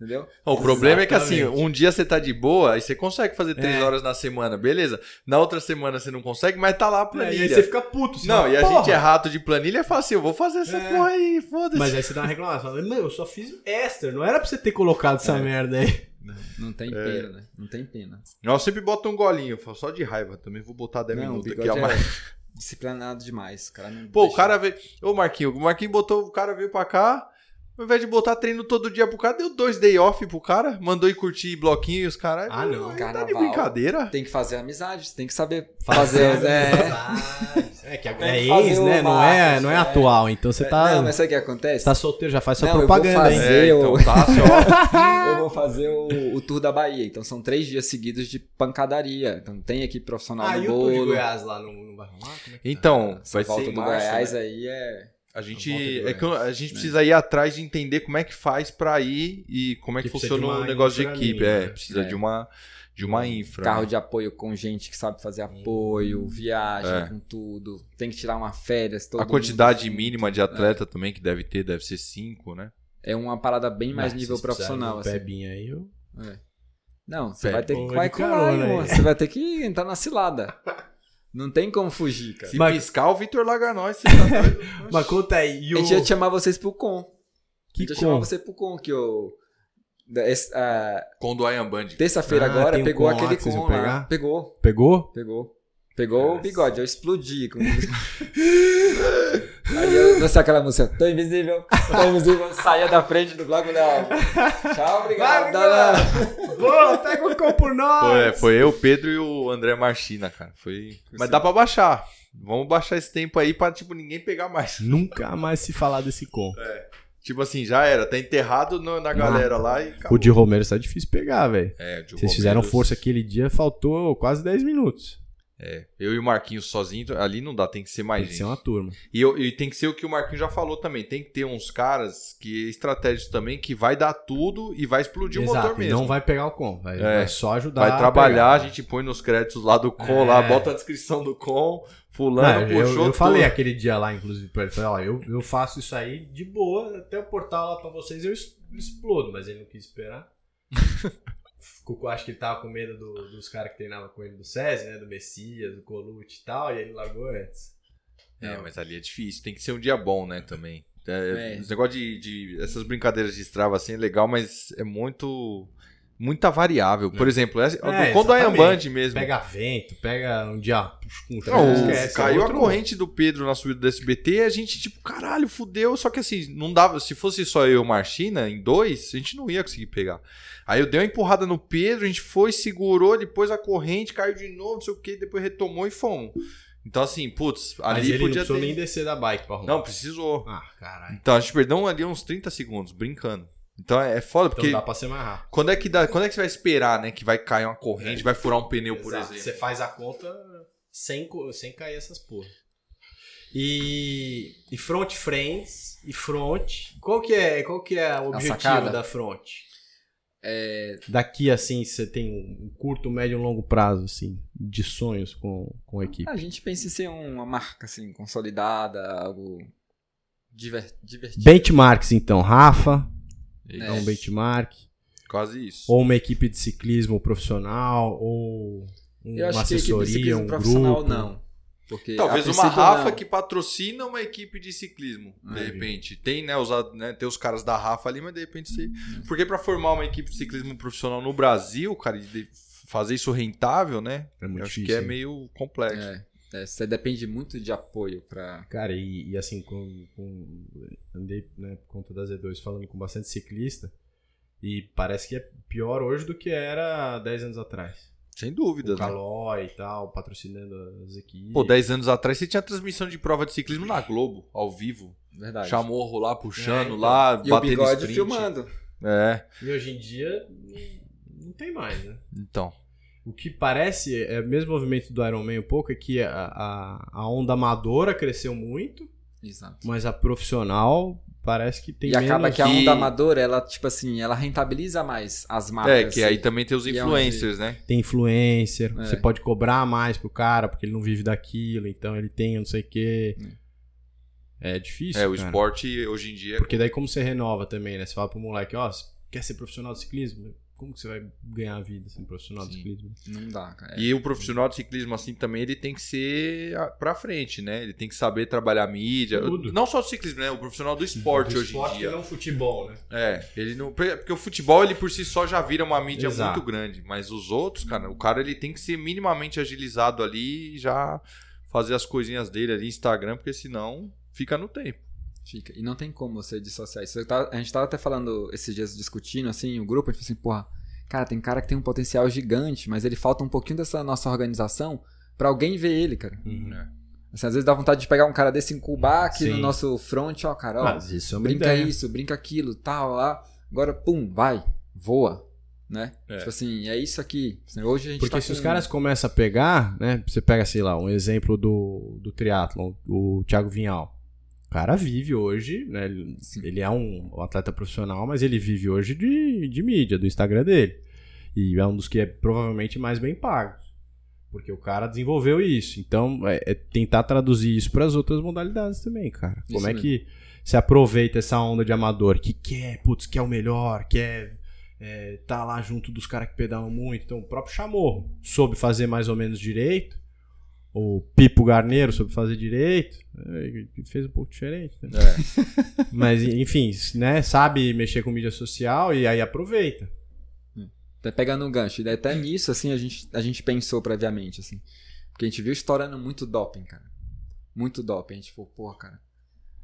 Entendeu? O problema é que assim, Exatamente. um dia você tá de boa, aí você consegue fazer três É. horas na semana, beleza? Na outra semana você não consegue, mas tá lá a É, e planilha. aí você fica puto. você Não, fala, e a gente é rato de planilha e fala assim, eu vou fazer essa É. porra aí, foda-se. Mas aí você dá uma reclamação. Fala, Meu, eu só fiz extra. Não era pra você ter colocado essa É. merda aí. Não tem É. pena, né? Não tem pena. Eu sempre boto um golinho, eu falo, só de raiva também, vou botar 10 não, o minutos aqui a mais. é disciplinado demais. O cara não Pô, o deixa- cara veio. Ô, Marquinho, o Marquinho botou. O cara veio pra cá. Ao invés de botar treino todo dia pro cara, deu dois day off pro cara, mandou ir curtir bloquinho e os caras. Ah, não. Tá de brincadeira? Tem que fazer amizade, você tem que saber Fazer fazer. é, amizade. É que Tem é ex, né? Não é, não é é. atual. Então você tá, Não, mas sabe o que acontece? tá solteiro, já faz sua Não, eu vou propaganda, hein? fazer- É, Eu- então tá. Eu vou fazer o, o tour da Bahia. Então são três dias seguidos de pancadaria. Então tem equipe profissional Ah, no e o tour de bolo. Goiás lá vai rolar? Como é tá? Então, Essa vai volta ser do março, Goiás né? aí é. A gente, é que a gente precisa ir atrás de entender como é que faz pra ir e como é que Que funciona o negócio de equipe. mínima, É, né? precisa É. de uma de uma infra. Carro né? de apoio com gente que sabe fazer apoio, viagem É. com tudo. Tem que tirar uma férias. Todo A quantidade mínima de atleta também que deve ter, deve ser cinco, né? É uma parada bem mais Mas nível profissional. um assim. Pebinha aí, eu... É. Não, você vai ter que vai colar, carona irmão. aí. Você vai ter que entrar na cilada. Não tem como fugir, cara. Se Mas- piscar, o Vitor larga nós. Você tá? Mas conta aí, e A o... gente ia chamar vocês pro com. Que a gente ia chamar com? você pro com, que eu. a- Com do Iron Band. Terça-feira Ah, agora um pegou com aquele com lá. pegar? Pegou, Pegou? pegou. Pegou o Nossa. bigode, eu explodi. Aí eu lancei aquela música, tô invisível, tô invisível, saía da frente do bloco da. Tchau, obrigado. Vai. Boa, pega o com por nós! Foi, é, foi eu, o Pedro e o André Marchina, cara. Foi. Mas dá pra baixar. Vamos baixar esse tempo aí pra, tipo, ninguém pegar mais. Nunca mais se falar desse com. Tipo assim, já era. Tá enterrado no- na galera lá e acabou. O de Romero tá difícil pegar, velho. É, o de Vocês fizeram Romero- força aquele dia, faltou quase 10 minutos. É, eu e o Marquinhos sozinho, ali não dá, tem que ser mais Tem que gente. ser uma turma. E, eu- e tem que ser o que o Marquinhos já falou também. Tem que ter uns caras que estratégicos também, que vai dar tudo e vai explodir o Exato, motor e mesmo. não vai pegar o com, vai, É. vai só ajudar Vai a trabalhar, a pegar. gente põe nos créditos lá do com, É. lá, bota a descrição do com, fulano, Não, eu, puxou eu falei tudo. aquele dia lá, inclusive, pra ele, falei, ó, eu, eu faço isso aí de boa, até o portal lá pra vocês eu explodo, mas ele não quis esperar. Ficou- acho que ele tava com medo do- dos caras que treinavam com ele do SESI, né, do Messias, do Colucci e tal, e ele largou antes. É, mas ali é difícil, tem que ser um dia bom, né, também. É, É. Esse negócio de, de- Essas brincadeiras de Strava assim é legal, mas é muito. Muita variável. Por exemplo, essa, É, quando a mesmo. Pega vento, pega um dia com chuva, Não, esquece, caiu é outro- a corrente do Pedro na subida do SBT, a gente, tipo, caralho, fudeu. Só que assim, não dava. Se fosse só eu e o Marchina, em dois, a gente não ia conseguir pegar. Aí eu dei uma empurrada no Pedro, a gente foi, segurou, depois a corrente caiu de novo, não sei o que, depois retomou e fomos. Então, assim, putz, Mas ali ele não podia precisou ter. nem descer da bike pra arrumar. Não, precisou. Ah, caralho. Então a gente perdeu ali uns 30 segundos, brincando. Então é é foda, Então porque dá pra ser mais rápido. quando, é que dá, quando é que você vai esperar, né? Que vai cair uma corrente, É. vai furar um pneu, por Exato. exemplo. Você faz a conta sem, sem cair essas porra. E, e front friends e front. Qual que é, qual que é o objetivo da front? É, Daqui assim, você tem um curto, médio e longo prazo assim, de sonhos com, com a equipe. a gente pensa em ser uma marca assim, consolidada, algo diver- divertido. Benchmarks então, Rafa, É um benchmark Quase isso. ou uma equipe de ciclismo profissional ou um- Eu acho uma que a equipe de assessoria, ciclismo um profissional grupo. não. Porque Talvez uma Rafa não. que patrocina uma equipe de ciclismo, de Entendi. repente. Tem, né, os, né, tem os caras da Rafa ali, mas de repente você. Uhum. Porque pra formar uma equipe de ciclismo profissional no Brasil, cara, e de- fazer isso rentável, né? É muito eu acho difícil. que é hein? meio complexo. É, é, você depende muito de apoio pra. Cara, e, e assim, com, com- andei né, por conta da Z2 falando com bastante ciclista e parece que é pior hoje do que era 10 anos atrás. Sem O dúvida, né? Calói e tal, patrocinando as equipes. Pô, 10 anos atrás você tinha transmissão de prova de ciclismo na Globo, ao vivo. Verdade. Chamorro lá puxando É, então. lá, E o bigode sprint. filmando. É, E hoje em dia não- não tem mais, né? então. O que parece, é o mesmo movimento do Iron Man um pouco, é que a, a, a onda amadora cresceu muito, Exato. mas a profissional parece que tem e acaba menos... que a que- onda amadora, ela, tipo assim, ela rentabiliza mais as marcas. É, que aí assim. também tem os E é influencers, né? tem influencer, É. você pode cobrar mais pro cara porque ele não vive daquilo, então ele tem não sei o quê. É difícil, É, o cara. esporte hoje em dia. Porque daí como você renova também, né? Você fala pro moleque, ó, você quer ser profissional de ciclismo? Como que você vai ganhar a vida assim, profissional de Sim. ciclismo? Não dá, cara. É. E o profissional de ciclismo, assim, também ele tem que ser a- pra frente, né? Ele tem que saber trabalhar mídia. Tudo. Não só o ciclismo, né? O profissional do esporte Do hoje esporte em dia. que não futebol, né? É, ele não. Porque o futebol, ele por si só já vira uma mídia Exato. muito grande. Mas os outros, cara, o cara ele tem que ser minimamente agilizado ali e já fazer as coisinhas dele ali, Instagram, porque senão fica no tempo. Fica. E não tem como você dissociar isso. Tava- a gente tava até falando esses dias discutindo, assim, o grupo, a gente falou assim, porra, cara, tem cara que tem um potencial gigante, mas ele falta um pouquinho dessa nossa organização pra alguém ver ele, cara. Uhum. É. Assim, às vezes dá vontade de pegar um cara desse, incubar aqui Sim. no nosso front, ó, cara, ó, Mas isso é uma brinca ideia. isso, brinca aquilo, tal, lá. Agora, pum, vai, voa, né? É. Tipo assim, é isso aqui. Assim, Hoje a gente Porque tá se com- os caras começam a pegar, né? Você pega, sei lá, um exemplo do, do triatlon, o Thiago Vinhal. O cara vive hoje, né? Ele, é um, um atleta profissional, mas ele vive hoje de, de mídia, do Instagram dele. E é um dos que é provavelmente mais bem pagos. Porque o cara desenvolveu isso. Então, é, é tentar traduzir isso para as outras modalidades também, cara. Como Isso é mesmo. que se aproveita essa onda de amador que quer, putz, quer o melhor, quer é, tá lá junto dos caras que pedalam muito. Então, o próprio Chamorro soube fazer mais ou menos direito. O Pipo Garneiro soube fazer direito. é, fez um pouco diferente. né? É. Mas, enfim, né? Sabe mexer com mídia social e aí aproveita. Até pegando um gancho. E daí até nisso, assim, a gente, a gente pensou previamente, assim. Porque a gente viu estourando muito doping, cara. Muito doping. A gente falou, porra, cara,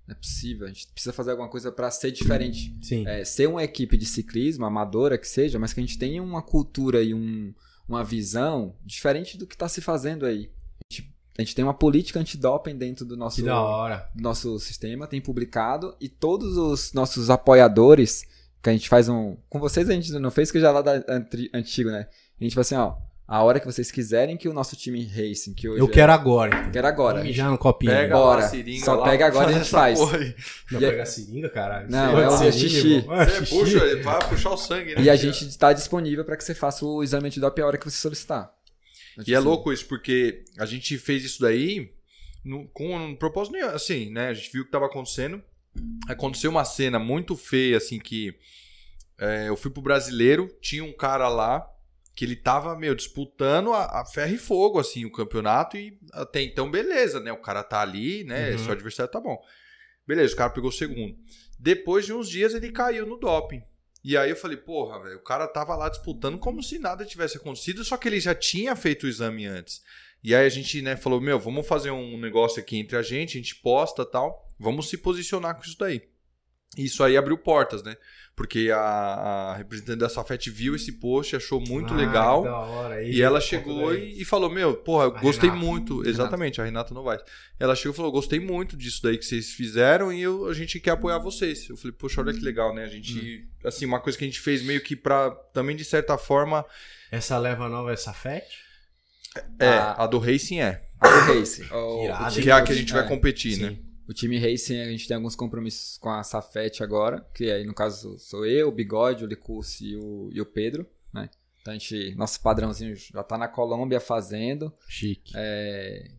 não é possível. A gente precisa fazer alguma coisa pra ser diferente. Sim. É, ser uma equipe de ciclismo, amadora que seja, mas que a gente tenha uma cultura e um, uma visão diferente do que tá se fazendo aí. A gente, tem uma política antidoping dentro do nosso do nosso sistema, tem publicado, e todos os nossos apoiadores, que a gente faz um. Com vocês a gente não fez, que já é lá da antri- antigo, né? A gente fala assim, ó, a hora que vocês quiserem que o nosso time racing, que hoje Eu é- quero agora. Então. quero agora. Vamos mijar no copinho. Pega Bora. lá a seringa Só lá, pega agora e a gente faz. Não, E a- seringa, caralho. Não, Você é o de seringa, xixi. Você puxa, ele vai puxar o sangue, né? E a gente está disponível para que você faça o exame antidoping a hora que você solicitar. E é louco isso, porque a gente fez isso daí no- com um propósito nenhum, assim, né? A gente viu o que tava acontecendo. Aconteceu uma cena muito feia, assim, que é, eu fui pro brasileiro, tinha um cara lá que ele tava, meu, disputando a, a ferro e fogo, assim, o campeonato, e até então, beleza, né? O cara tá ali, né? Uhum. Seu adversário tá bom. Beleza, o cara pegou o segundo. Depois de uns dias ele caiu no doping. E aí eu falei, porra, velho, o cara tava lá disputando como se nada tivesse acontecido, só que ele já tinha feito o exame antes. E aí a gente, né, falou, meu, vamos fazer um negócio aqui entre a gente, a gente posta tal, vamos se posicionar com isso daí. Isso aí abriu portas, né? Porque a, a representante da Safet viu esse post, achou muito Ah, legal. hora. E ela chegou e, e falou: Meu, porra, eu A gostei Renata. muito. Exatamente, a Renata Novaes. Ela chegou e falou: Gostei muito disso daí que vocês fizeram e eu- a gente quer apoiar vocês. Eu falei: Poxa, olha que legal, né? A gente. Assim, uma coisa que a gente fez meio que pra. Também, de certa forma. Essa leva nova é Safet? É, Ah. a do Racing é. A do Racing. O, Irado, Que é a que a gente vai é, competir, né? Sim. O time Racing, a gente tem alguns compromissos com a Safet agora, que aí no caso sou eu, o Bigode, o Licurso e o, e o Pedro, né? Então a gente, nosso padrãozinho já tá na Colômbia fazendo. Chique. É,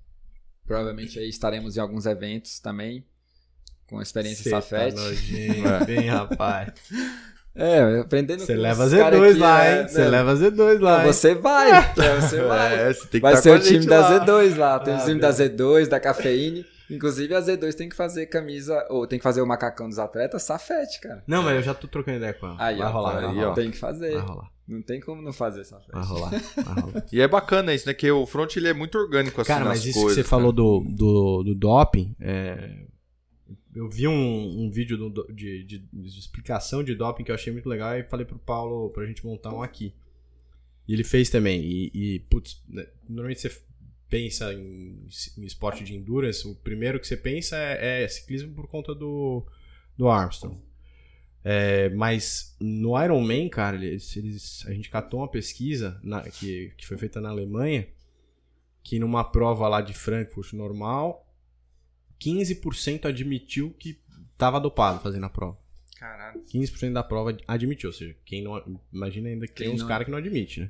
provavelmente aí estaremos em alguns eventos também, com a experiência Cê Safet. Tá nojento, É. bem, rapaz. É, aprendendo Você leva os Z2 cara aqui, lá, é, hein? Você né? leva Z2 lá, hein? Você vai, é, você vai. É, você tem que Vai tá ser o time gente da lá. Z2 lá. Tem Ah, o time da Z2, da Cafeíne. Inclusive a Z2 tem que fazer camisa, ou tem que fazer o macacão dos atletas Safete, cara. Não, mas eu já tô trocando ideia com ela. Aí, vai ó, rolar, aí, vai ó. rolar. Tem que fazer. Vai rolar, Não tem como não fazer Safete. vai rolar, vai rolar. E é bacana isso, né? Que o front ele é muito orgânico assim Cara, nas mas isso coisas. que você né? falou do, do, do doping, é, eu vi um, um vídeo do- de, de- de explicação de doping que eu achei muito legal e falei pro Paulo pra gente montar um aqui. E ele fez também. E, e, putz, né, normalmente você pensa em, em esporte de endurance, o primeiro que você pensa é, é ciclismo por conta do, do Armstrong. É, mas no Ironman, cara, eles, eles- a gente catou uma pesquisa na- que, que foi feita na Alemanha que numa prova lá de Frankfurt normal, 15% admitiu que estava dopado fazendo a prova. Caralho. 15% da prova admitiu, ou seja, quem não imagina ainda que Quem tem uns não- caras que não admite, né?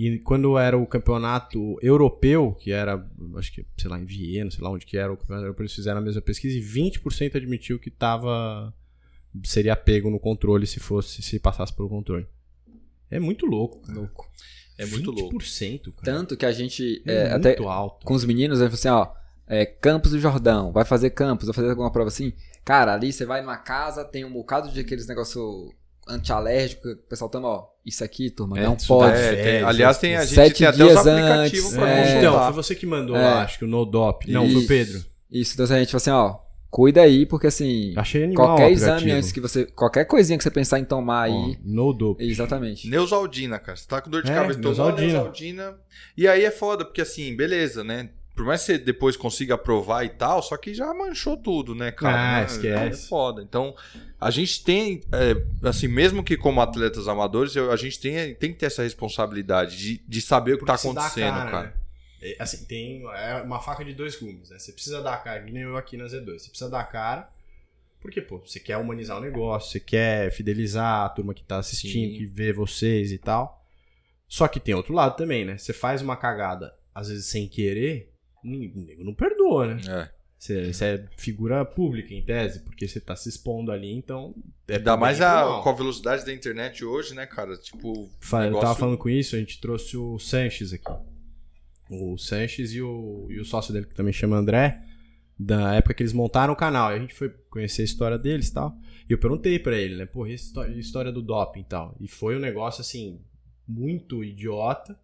E quando era o campeonato europeu, que era, acho que, sei lá, em Viena, sei lá onde que era o campeonato europeu, eles fizeram a mesma pesquisa e 20% admitiu que tava seria pego no controle se fosse se passasse pelo controle. É muito louco, cara. Louco. É muito louco. 20%, cara. Tanto que a gente, É, é, muito até alto. com os meninos, aí assim, ó, é, Campos do Jordão, vai fazer Campos, vai fazer alguma prova assim. Cara, ali você vai numa casa, tem um bocado de aqueles negócio antialérgico, o pessoal toma, ó, isso aqui, turma, É, não pode. dá É, tem- aliás, tem, a gente sete tem até os dias aplicativos antes, pra é. Então, foi você que mandou É. lá, acho que o No Dop. Não, foi o. Pedro. Isso, então a gente fala assim, ó, cuida aí, porque assim, Achei animal qualquer exame antes que você, qualquer coisinha que você pensar em tomar aí, no Dope. exatamente. Neusaldina, cara. Você tá com dor de É, cabeça, toma Neusaldina. Neusaldina. E aí é foda, porque assim, beleza, né? Por mais que você depois consiga aprovar e tal, só que já manchou tudo, né, cara? Ah, Né? esquece. É foda. Então, a gente tem, é, assim, mesmo que como atletas amadores, eu- a gente tem, tem que ter essa responsabilidade de, de saber o que tá a acontecendo, cara. né? É, assim, tem é uma faca de dois gumes, né? Você precisa dar a cara, que nem eu aqui na Z2. Você precisa dar a cara, porque, pô, você quer humanizar o negócio, você quer fidelizar a turma que tá assistindo, Sim. que vê vocês e tal. Só que tem outro lado também, né? Você faz uma cagada, às vezes sem querer, nego não perdoa, né? É. Você, você é figura pública, em tese, porque você tá se expondo ali, então. É Ainda mais a, com a velocidade da internet hoje, né, cara? Tipo, Fa- Eu negócio- tava falando com isso, a gente trouxe o Sanches aqui. O Sanches e o, e o sócio dele, que também chama André, da época que eles montaram o canal. E a gente foi conhecer a história deles e tal. E eu perguntei pra ele, né, porra, e a história do doping e tal. E foi um negócio, assim, muito idiota,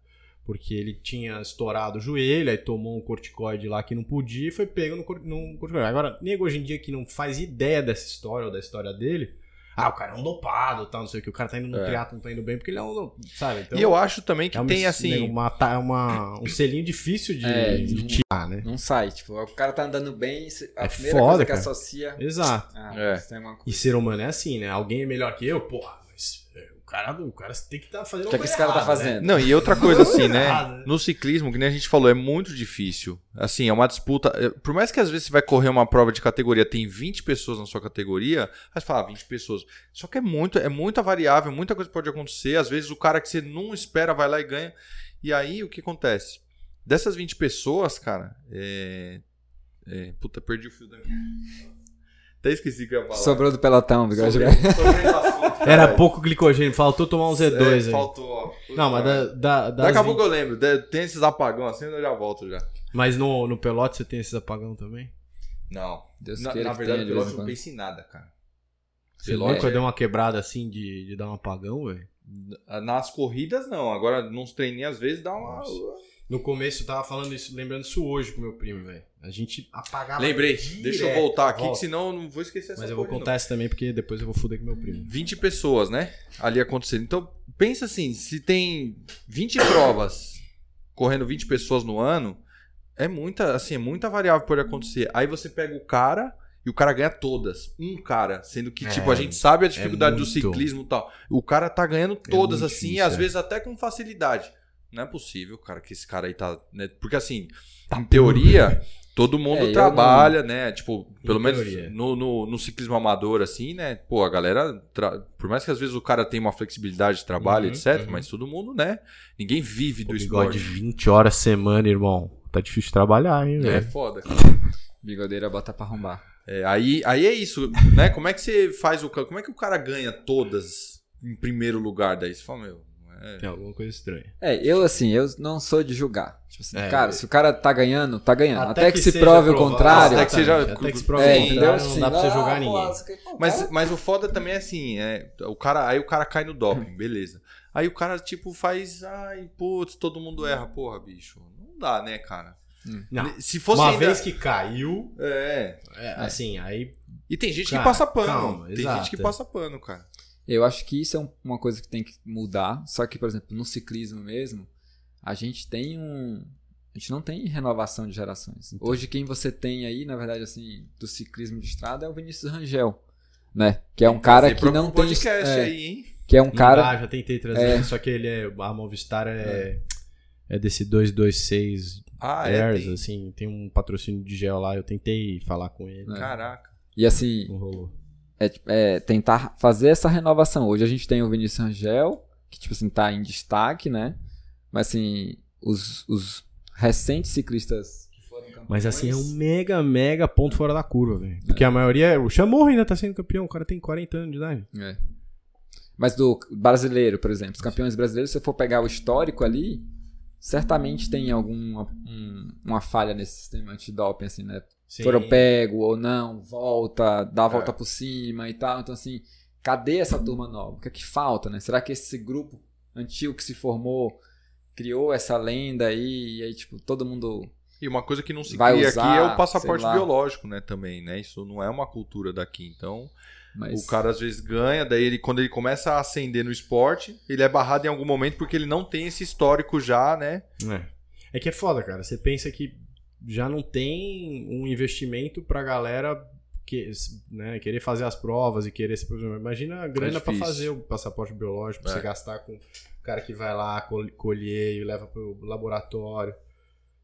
porque ele tinha estourado o joelho, aí tomou um corticoide lá que não podia e foi pego no, no corticoide. Agora, nego hoje em dia que não faz ideia dessa história ou da história dele. Ah, o cara é um dopado, tal, não sei o que. O cara tá indo no É. triatlo, não tá indo bem, porque ele é um. Sabe? Então, e eu acho também que é um, tem, assim... Uma, ta- uma- um selinho difícil de, É, de tirar, né? Não sai, tipo, o cara tá andando bem, a É primeira foda, coisa que cara. associa. Exato. Ah, É. isso tem alguma E ser humano é assim, né? Alguém é melhor que eu, porra, mas é, cara, o cara tem que estar tá fazendo O que, é que esse cara tá né? fazendo? Não, e outra coisa assim, né? Né? No ciclismo, que nem a gente falou, é muito difícil. Assim, é uma disputa. é, Por mais que às vezes você vai correr uma prova de categoria, tem 20 pessoas na sua categoria, aí você fala, ah, 20 pessoas. Só que é muito, é muita variável, muita coisa pode acontecer. Às vezes o cara que você não espera vai lá e ganha. E aí o que acontece? Dessas 20 pessoas, cara, é. é puta, perdi o fio da minha. Até esqueci o que eu ia falar. Sobrou do pelotão, bigode. Sobre- sobre o assunto, Era caralho. pouco glicogênio, faltou tomar um Z2 É, aí. Faltou, ó. Não, mas da, da, das Daqui a 20 pouco eu lembro. Tem esses apagão assim, eu já volto já. Mas no, no pelote você tem esses apagão também? Não. Deus na, na verdade, tenha de eu não penso em nada, cara. Você Pelote nunca é- deu uma quebrada assim de, de dar um apagão, velho? Nas corridas, não. Agora, nos treininhos, às vezes dá uma. No começo eu tava falando isso, lembrando isso hoje com meu primo, velho. A gente apagava. Lembrei. direto. Deixa eu voltar aqui, que Volta. senão eu não vou esquecer essa Mas eu vou contar essa também, porque depois eu vou foder com meu primo. não. 20 pessoas, né? Ali acontecendo. Então, pensa assim: se tem 20 provas correndo 20 pessoas no ano, é muita, assim, é muita variável que pode acontecer. Aí você pega o cara. E o cara ganha todas. Um cara. Sendo que, É, tipo, a gente sabe a dificuldade do muito. ciclismo e tal. O cara tá ganhando todas, muito assim, difícil, às é. vezes até com facilidade. Não é possível, cara, que esse cara aí tá. Né? Porque assim, Tá em teoria, todo mundo É, trabalha, né? Tipo, pelo menos teoria. no, no, no ciclismo amador, assim, né? Pô, a galera. tra- Por mais que às vezes o cara tenha uma flexibilidade de trabalho, Uhum, etc., uhum. mas todo mundo, né? Ninguém vive Pô, do esporte. 20 horas semana, irmão. Tá difícil de trabalhar, hein, É velho? foda, cara. Bigodeira bota pra arrombar. É, aí, aí é isso, né? Como é que você faz o. Como é que o cara ganha todas em primeiro lugar daí? Você fala, meu. É- Tem alguma coisa estranha. É, eu assim, eu não sou de julgar. Tipo assim, É, cara, é. se o cara tá ganhando, tá ganhando. Até, que, se seja prove o contrário. Até que seja- Até que se prove É, o contrário, Assim, não dá pra você ah, jogar pô, ninguém. pô, Mas, cara- mas o foda também é assim, é, o cara, aí o cara cai no doping, beleza. Aí o cara, tipo, faz, ai, putz, todo mundo erra. Porra, bicho, não dá, né, cara? Não. Se fosse Uma ainda- vez que caiu, É. é, assim, aí E tem gente Cara, que passa pano. calma, tem exato, gente que é. passa pano, cara. Eu acho que isso é um- uma coisa que tem que mudar. Só que, por exemplo, no ciclismo mesmo, a gente tem um. A gente não tem renovação de gerações. Então. Hoje, quem você tem aí, na verdade, assim, do ciclismo de estrada é o Vinícius Rangel. Né? Que é um cara que não tem. podcast é, aí, hein? que é um não cara. dá, já tentei trazer, É. só que ele é, a Movistar é, é desse 226 Ah, é. Airs, tem. assim, tem um patrocínio de gel lá, eu tentei falar com ele, É. Caraca. E assim, não rolou. É, tipo, é tentar fazer essa renovação. Hoje a gente tem o Vinícius Rangel, que tipo assim, tá em destaque, né? Mas assim, os, os recentes ciclistas que foram campeões... Mas assim, é um mega, mega ponto fora da curva, velho. Porque a maioria, o Chamorro ainda tá sendo campeão, o cara tem 40 anos de idade. É. Mas do brasileiro, por exemplo, os campeões brasileiros, se você for pegar o histórico ali, certamente tem alguma um- uma falha nesse sistema antidoping, assim, né? Sim. Foram pego ou não, volta, dá a volta É. por cima e tal. Então, assim, cadê essa turma nova? O que é que falta, né? Será que esse grupo antigo que se formou criou essa lenda aí e aí, tipo, todo mundo... E uma coisa que não se Vai cria usar, aqui é o passaporte biológico, né, também, né? Isso não é uma cultura daqui. Então, Mas... o cara às vezes ganha, daí ele quando ele começa a ascender no esporte, ele é barrado em algum momento porque ele não tem esse histórico já, né? É. É que é foda, cara. Você pensa que já não tem um investimento pra galera que, né, querer fazer as provas e querer se programar. Imagina a grana pra difícil. fazer o passaporte biológico, pra É. você gastar com o cara que vai lá col- colher e leva pro laboratório.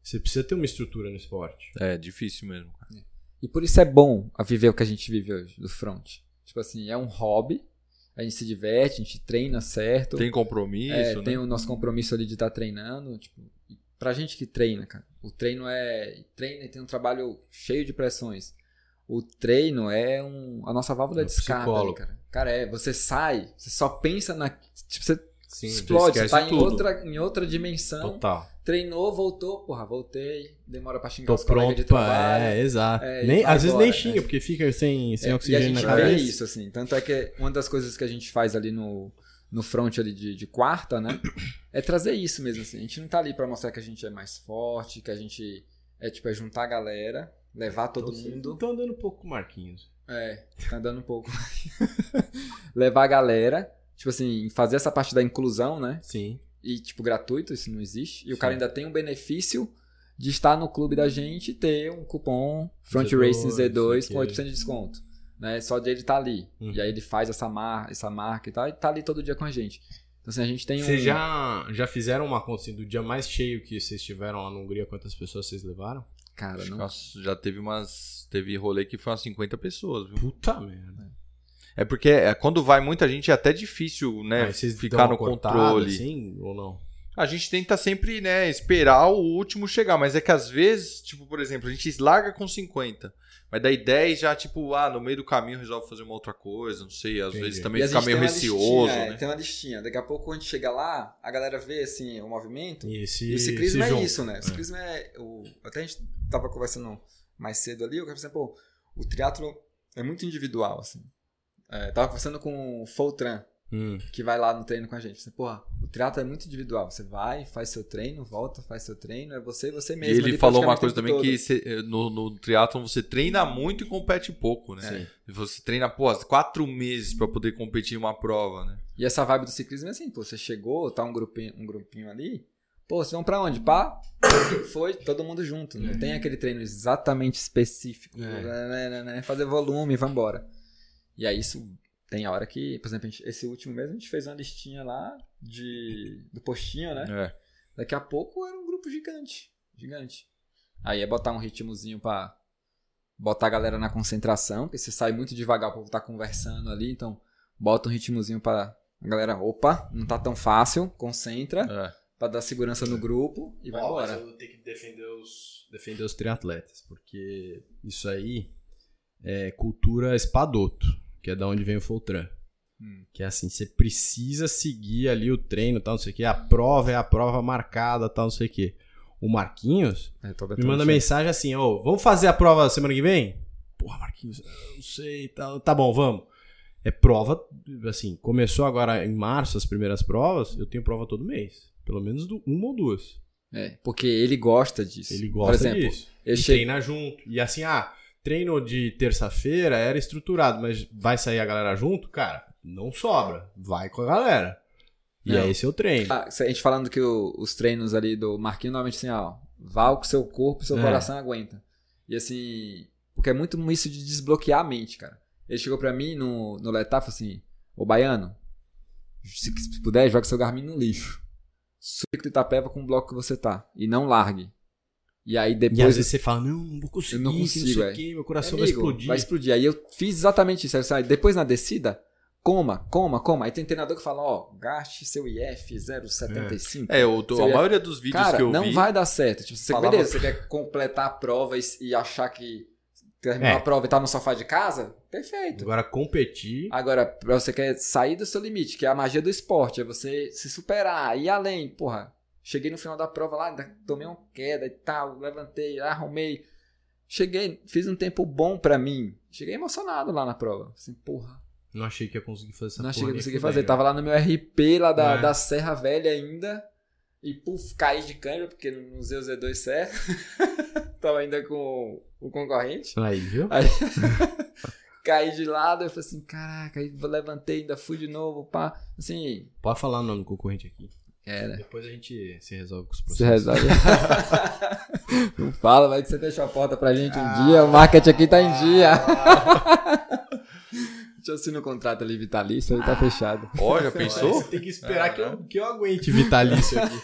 Você precisa ter uma estrutura no esporte. É difícil mesmo. cara. E por isso é bom a viver o que a gente vive hoje, do front. Tipo assim, é um hobby, a gente se diverte, a gente treina certo. Tem compromisso, É, né? tem o nosso compromisso ali de estar treinando. Tipo, pra gente que treina, cara. O treino é. Treina e tem um trabalho cheio de pressões. O treino é um, a nossa válvula É um de escape, cara. Cara, é, você sai, você só pensa na. Tipo, você Sim, explode, você tá em outra, em outra dimensão. Total. Treinou, voltou, porra, voltei. Demora pra xingar Tô os de pronto pra. trabalho. É, exato. É, nem, às vezes embora, nem xinga, é. porque fica sem, sem É, oxigênio e a na gente cabeça. vê isso, assim. Tanto é que uma das coisas que a gente faz ali no, no front ali de, de quarta, né? É trazer isso mesmo, assim. A gente não tá ali pra mostrar que a gente é mais forte, que a gente é, tipo, é juntar a galera, levar todo mundo. Tô andando um pouco com o Marquinhos. É, tá andando um pouco. levar a galera, tipo assim, fazer essa parte da inclusão, né? Sim. E, tipo, gratuito, isso não existe. E o Sim. cara ainda tem um benefício de estar no clube da gente e ter um cupom Front Z2, Racing Z2 com ok. 8% de desconto. Né? Só de ele estar ali. Uhum. E aí ele faz essa, mar essa marca e tal, e tá ali todo dia com a gente. Então, assim, a gente tem um. Vocês já, já fizeram uma conta assim, do dia mais cheio que vocês tiveram lá na Hungria? Quantas pessoas vocês levaram? Cara, Acho não. já teve umas. Teve rolê que foi umas 50 pessoas, viu? Puta merda. É porque é, quando vai muita gente é até difícil, né? Vocês ficar dão no cortada, controle. Assim, ou não? A gente tenta sempre, né, esperar o último chegar, mas é que às vezes, tipo, por exemplo, a gente larga com 50, mas daí 10 já, tipo, ah, no meio do caminho resolve fazer uma outra coisa, não sei, às Entendi. vezes também fica meio receoso, listinha, é, né? Tem uma listinha. Daqui a pouco, quando a gente chega lá, a galera vê assim, o movimento. E, esse, E o ciclismo esse é junto. isso, né? O ciclismo é. O, até a gente tava conversando mais cedo ali, eu quero dizer, pô, o triatlo é muito individual, assim. É, tava conversando com o Foltran, Hum. que vai lá no treino com a gente. Você, porra, o triatlo é muito individual. Você vai, faz seu treino, volta, faz seu treino, é você e você E mesmo. ele ali falou uma coisa também tempo que cê, eh, no, no triatlon você treina muito e compete pouco, né? Sim. Você treina, pô, quatro meses pra poder competir em uma prova, né? E essa vibe do ciclismo é assim, pô, você chegou, tá um grupinho, um grupinho ali, pô, vocês vão pra onde? Pá, foi todo mundo junto. Não tem aquele treino exatamente específico. É. né, né, né, fazer volume e vambora. E aí isso tem a hora que, por exemplo, gente- esse último mês a gente fez uma listinha lá de do postinho, né? É. Daqui a pouco era um grupo gigante. Gigante. Aí é botar um ritmozinho pra botar a galera na concentração, porque você sai muito devagar, o povo tá conversando ali, então bota um ritmozinho pra a galera, opa, não tá tão fácil, concentra, É. pra dar segurança no grupo e vai Ó, mas embora. eu vou ter que defender os, defender os triatletas, porque isso aí é cultura espadoto, que é da onde vem o Foltran. Hum. Que é assim, você precisa seguir ali o treino, tal, não sei o que. A prova é a prova marcada, tal, não sei o que. O Marquinhos É, me manda mensagem assim, ô, vamos fazer a prova semana que vem? Porra, Marquinhos, não sei, tal. Tá bom, vamos. É prova, assim, começou agora em março as primeiras provas, eu tenho prova todo mês. Pelo menos du- uma ou duas. É, porque ele gosta disso. Ele Por gosta exemplo, disso. eu e chego- treina junto. E assim, ah, treino de terça-feira era estruturado, mas vai sair a galera junto? Cara, não sobra. Vai com a galera. E Não. é esse o treino. Ah, a gente falando que o- os treinos ali do Marquinhos, normalmente assim, ó, vá o que seu corpo e seu É. coração aguenta. E assim, porque é muito isso de desbloquear a mente, cara. Ele chegou pra mim no, no Letá e falou assim, ô Baiano, se, se puder, joga seu Garmin no lixo. Subico de Itapeva com o bloco que você tá. E não largue. E aí E às depois... vezes você fala, não, não vou conseguir, Eu não que não consigo, sei é. o quê, meu coração Amigo, vai explodir. Vai explodir. Aí eu fiz exatamente isso. Aí, "Ah, depois na descida, coma, coma, coma. Aí tem treinador que fala, ó, gaste seu IF 0,75. É, eu tô- a ia- maioria dos vídeos Cara, que eu não vi. vai dar certo. Tipo, você, Falava- beleza, você quer completar a prova e, e achar que terminou É. a prova e tá no sofá de casa? Perfeito. Agora, competir... Agora, pra você quer sair do seu limite, que é a magia do esporte, é você se superar, ir além. Porra, cheguei no final da prova lá, ainda tomei uma queda e tal, levantei, arrumei. Cheguei, fiz um tempo bom pra mim. Cheguei emocionado lá na prova. Assim, porra, Não achei que ia conseguir fazer essa não achei que eu nem consegui fudendo. fazer. Tava lá no meu RP lá da, É. da Serra Velha ainda. E puf, caí de câmera, porque não usei o Z2 certo. Tava ainda com o concorrente. Aí, viu? Aí caí de lado, eu falei assim, caraca, aí levantei, ainda fui de novo, pá. Assim, Pode falar o nome do concorrente aqui. Era. Depois a gente se resolve com os Se processos. resolve. Não fala, vai que você fechou a porta pra gente um dia. O marketing aqui tá em dia. Deixa eu assinar o contrato ali vitalício, aí tá fechado. Ó, já pensou? Você tem que esperar que, eu, que eu aguente vitalício aqui.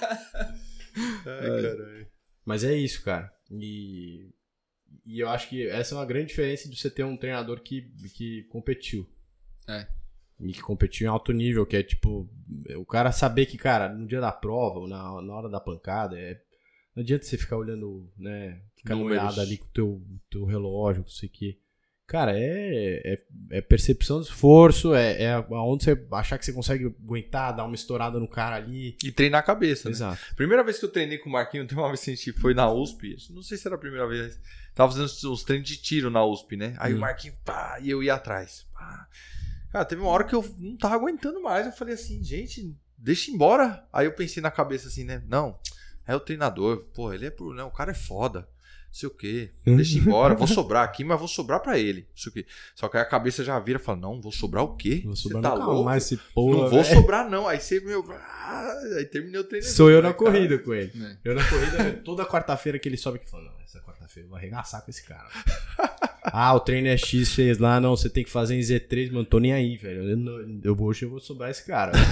Ai, caralho. Mas é isso, cara. E, e eu acho que essa é uma grande diferença de você ter um treinador que, que competiu. É. E que competiu em alto nível, que é tipo, o cara saber que, cara, no dia da prova, ou na, na hora da pancada, é, não adianta você ficar olhando, né, ficar noiado ali com o teu, teu relógio, não sei o que. Cara, é, é, é percepção de esforço, é, é aonde você achar que você consegue aguentar, dar uma estourada no cara ali. E treinar a cabeça, né? Exato. Primeira vez que eu treinei com o Marquinhos, tem uma vez que a gente foi na USP, não sei se era a primeira vez, tava fazendo uns- treinos de tiro na USP, né? Aí Hum. o Marquinhos, pá, e eu ia atrás. Pá. Cara, teve uma hora que eu não tava aguentando mais, eu falei assim, gente, deixa embora. Aí eu pensei na cabeça assim, né? Não, é o treinador, pô, ele é pro, né? O cara é foda. Não sei o quê. Deixa embora, vou sobrar aqui, mas vou sobrar pra ele. Não sei o quê. Só que aí a cabeça já vira e fala: Não, vou sobrar o quê? Vou Você sobrar tá nunca louco? mais esse porra, não vou velho. sobrar, não. Aí você, meu. ah, aí terminei o treino. Sou eu né, na cara? corrida com ele. É. Eu na corrida, toda quarta-feira que ele sobe aqui, fala, não, essa quarta-feira eu vou arregaçar com esse cara. ah, o treino é X, fez lá, não, você tem que fazer em Z3, mano, tô nem aí, velho. Eu, não- eu vou, hoje eu vou sobrar esse cara.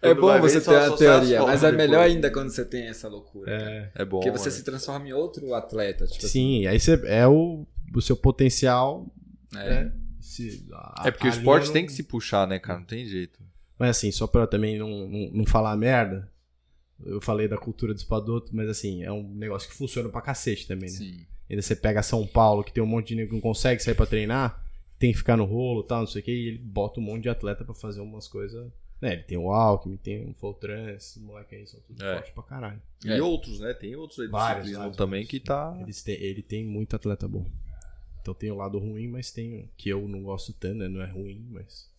É bom você ter as teoria, mas é depois. melhor ainda quando você tem essa loucura. É, É bom. Porque você mano. se transforma em outro atleta. Tipo assim, sim, aí você é o, o seu potencial. é. né, se- a- É porque o a esporte linha tem não- que se puxar, né, cara? Não tem jeito. Mas assim, só pra também não, não, não falar merda, eu falei da cultura do espadoto, mas assim, é um negócio que funciona pra cacete também, né? Sim. Ainda você pega São Paulo, que tem um monte de nego que não consegue sair pra treinar, tem que ficar no rolo e tal, não sei o que, e ele bota um monte de atleta pra fazer umas coisas. Né, ele tem o Alckmin, tem o Foltrans, esses moleques aí são tudo É. forte pra caralho. E É. outros, né? Tem outros Vários, vários, também que tá. Eles têm, ele tem muito atleta bom. Então tem o lado ruim, mas tem o que eu não gosto tanto, né? Não é ruim, mas.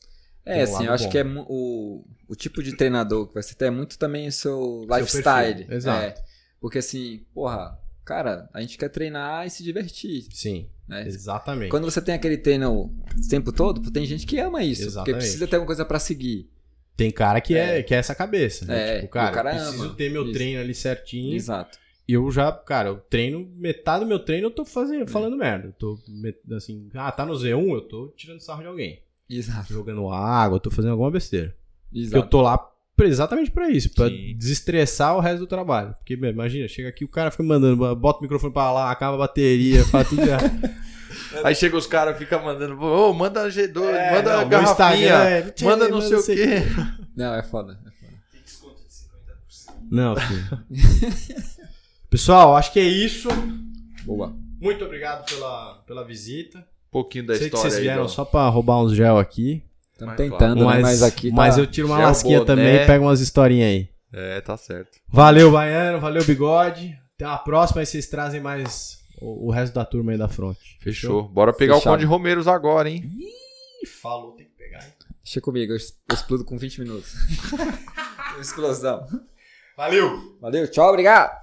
É, um assim, eu acho bom. que é o, o tipo de treinador que você tem é muito também o seu lifestyle. perfil, exato. É. porque assim, porra, cara, a gente quer treinar e se divertir. Sim, Né? exatamente. Quando você tem aquele treino o tempo todo, tem gente que ama isso. Porque Exatamente. precisa ter alguma coisa pra seguir. Tem cara que é, que é essa cabeça. Né? É, tipo, cara, cara eu preciso ama ter meu isso. treino ali certinho. Exato. E eu já, cara, eu treino, metade do meu treino eu tô É. fazendo, falando merda. Eu tô, assim, ah, tá no Z1, eu tô tirando sarro de alguém. Exato. Jogando água, tô fazendo alguma besteira. Porque eu Exato. tô lá exatamente pra isso, pra Sim. desestressar o resto do trabalho. Porque, meu, imagina, chega aqui, o cara fica mandando, bota o microfone pra lá, acaba a bateria, faz tudo errado. Aí chega os caras, fica mandando, ô, manda G2, É, manda não, garrafinha, Instagram é- tchê, manda não sei o quê. Não, é foda. É foda. Não, filho. Pessoal, acho que é isso. Boa. Muito obrigado pela, pela visita. Pouquinho da Sei que história vocês aí. vieram do- só pra roubar uns gel aqui. Estamos Mas, tentando, mas, né? Mas aqui tá... mas eu tiro uma gel lasquinha boné. também e pego umas historinhas aí. É, tá certo. Valeu, Baiano. Valeu, Bigode. Até a próxima e vocês trazem mais o, o resto da turma aí da fronte. Fechou. Bora pegar Fechado. o Conde Romeiros agora, hein? Ih, falou, tem que pegar. hein? Deixa comigo, eu explodo com 20 minutos. Explosão. Valeu! Valeu, tchau, obrigado.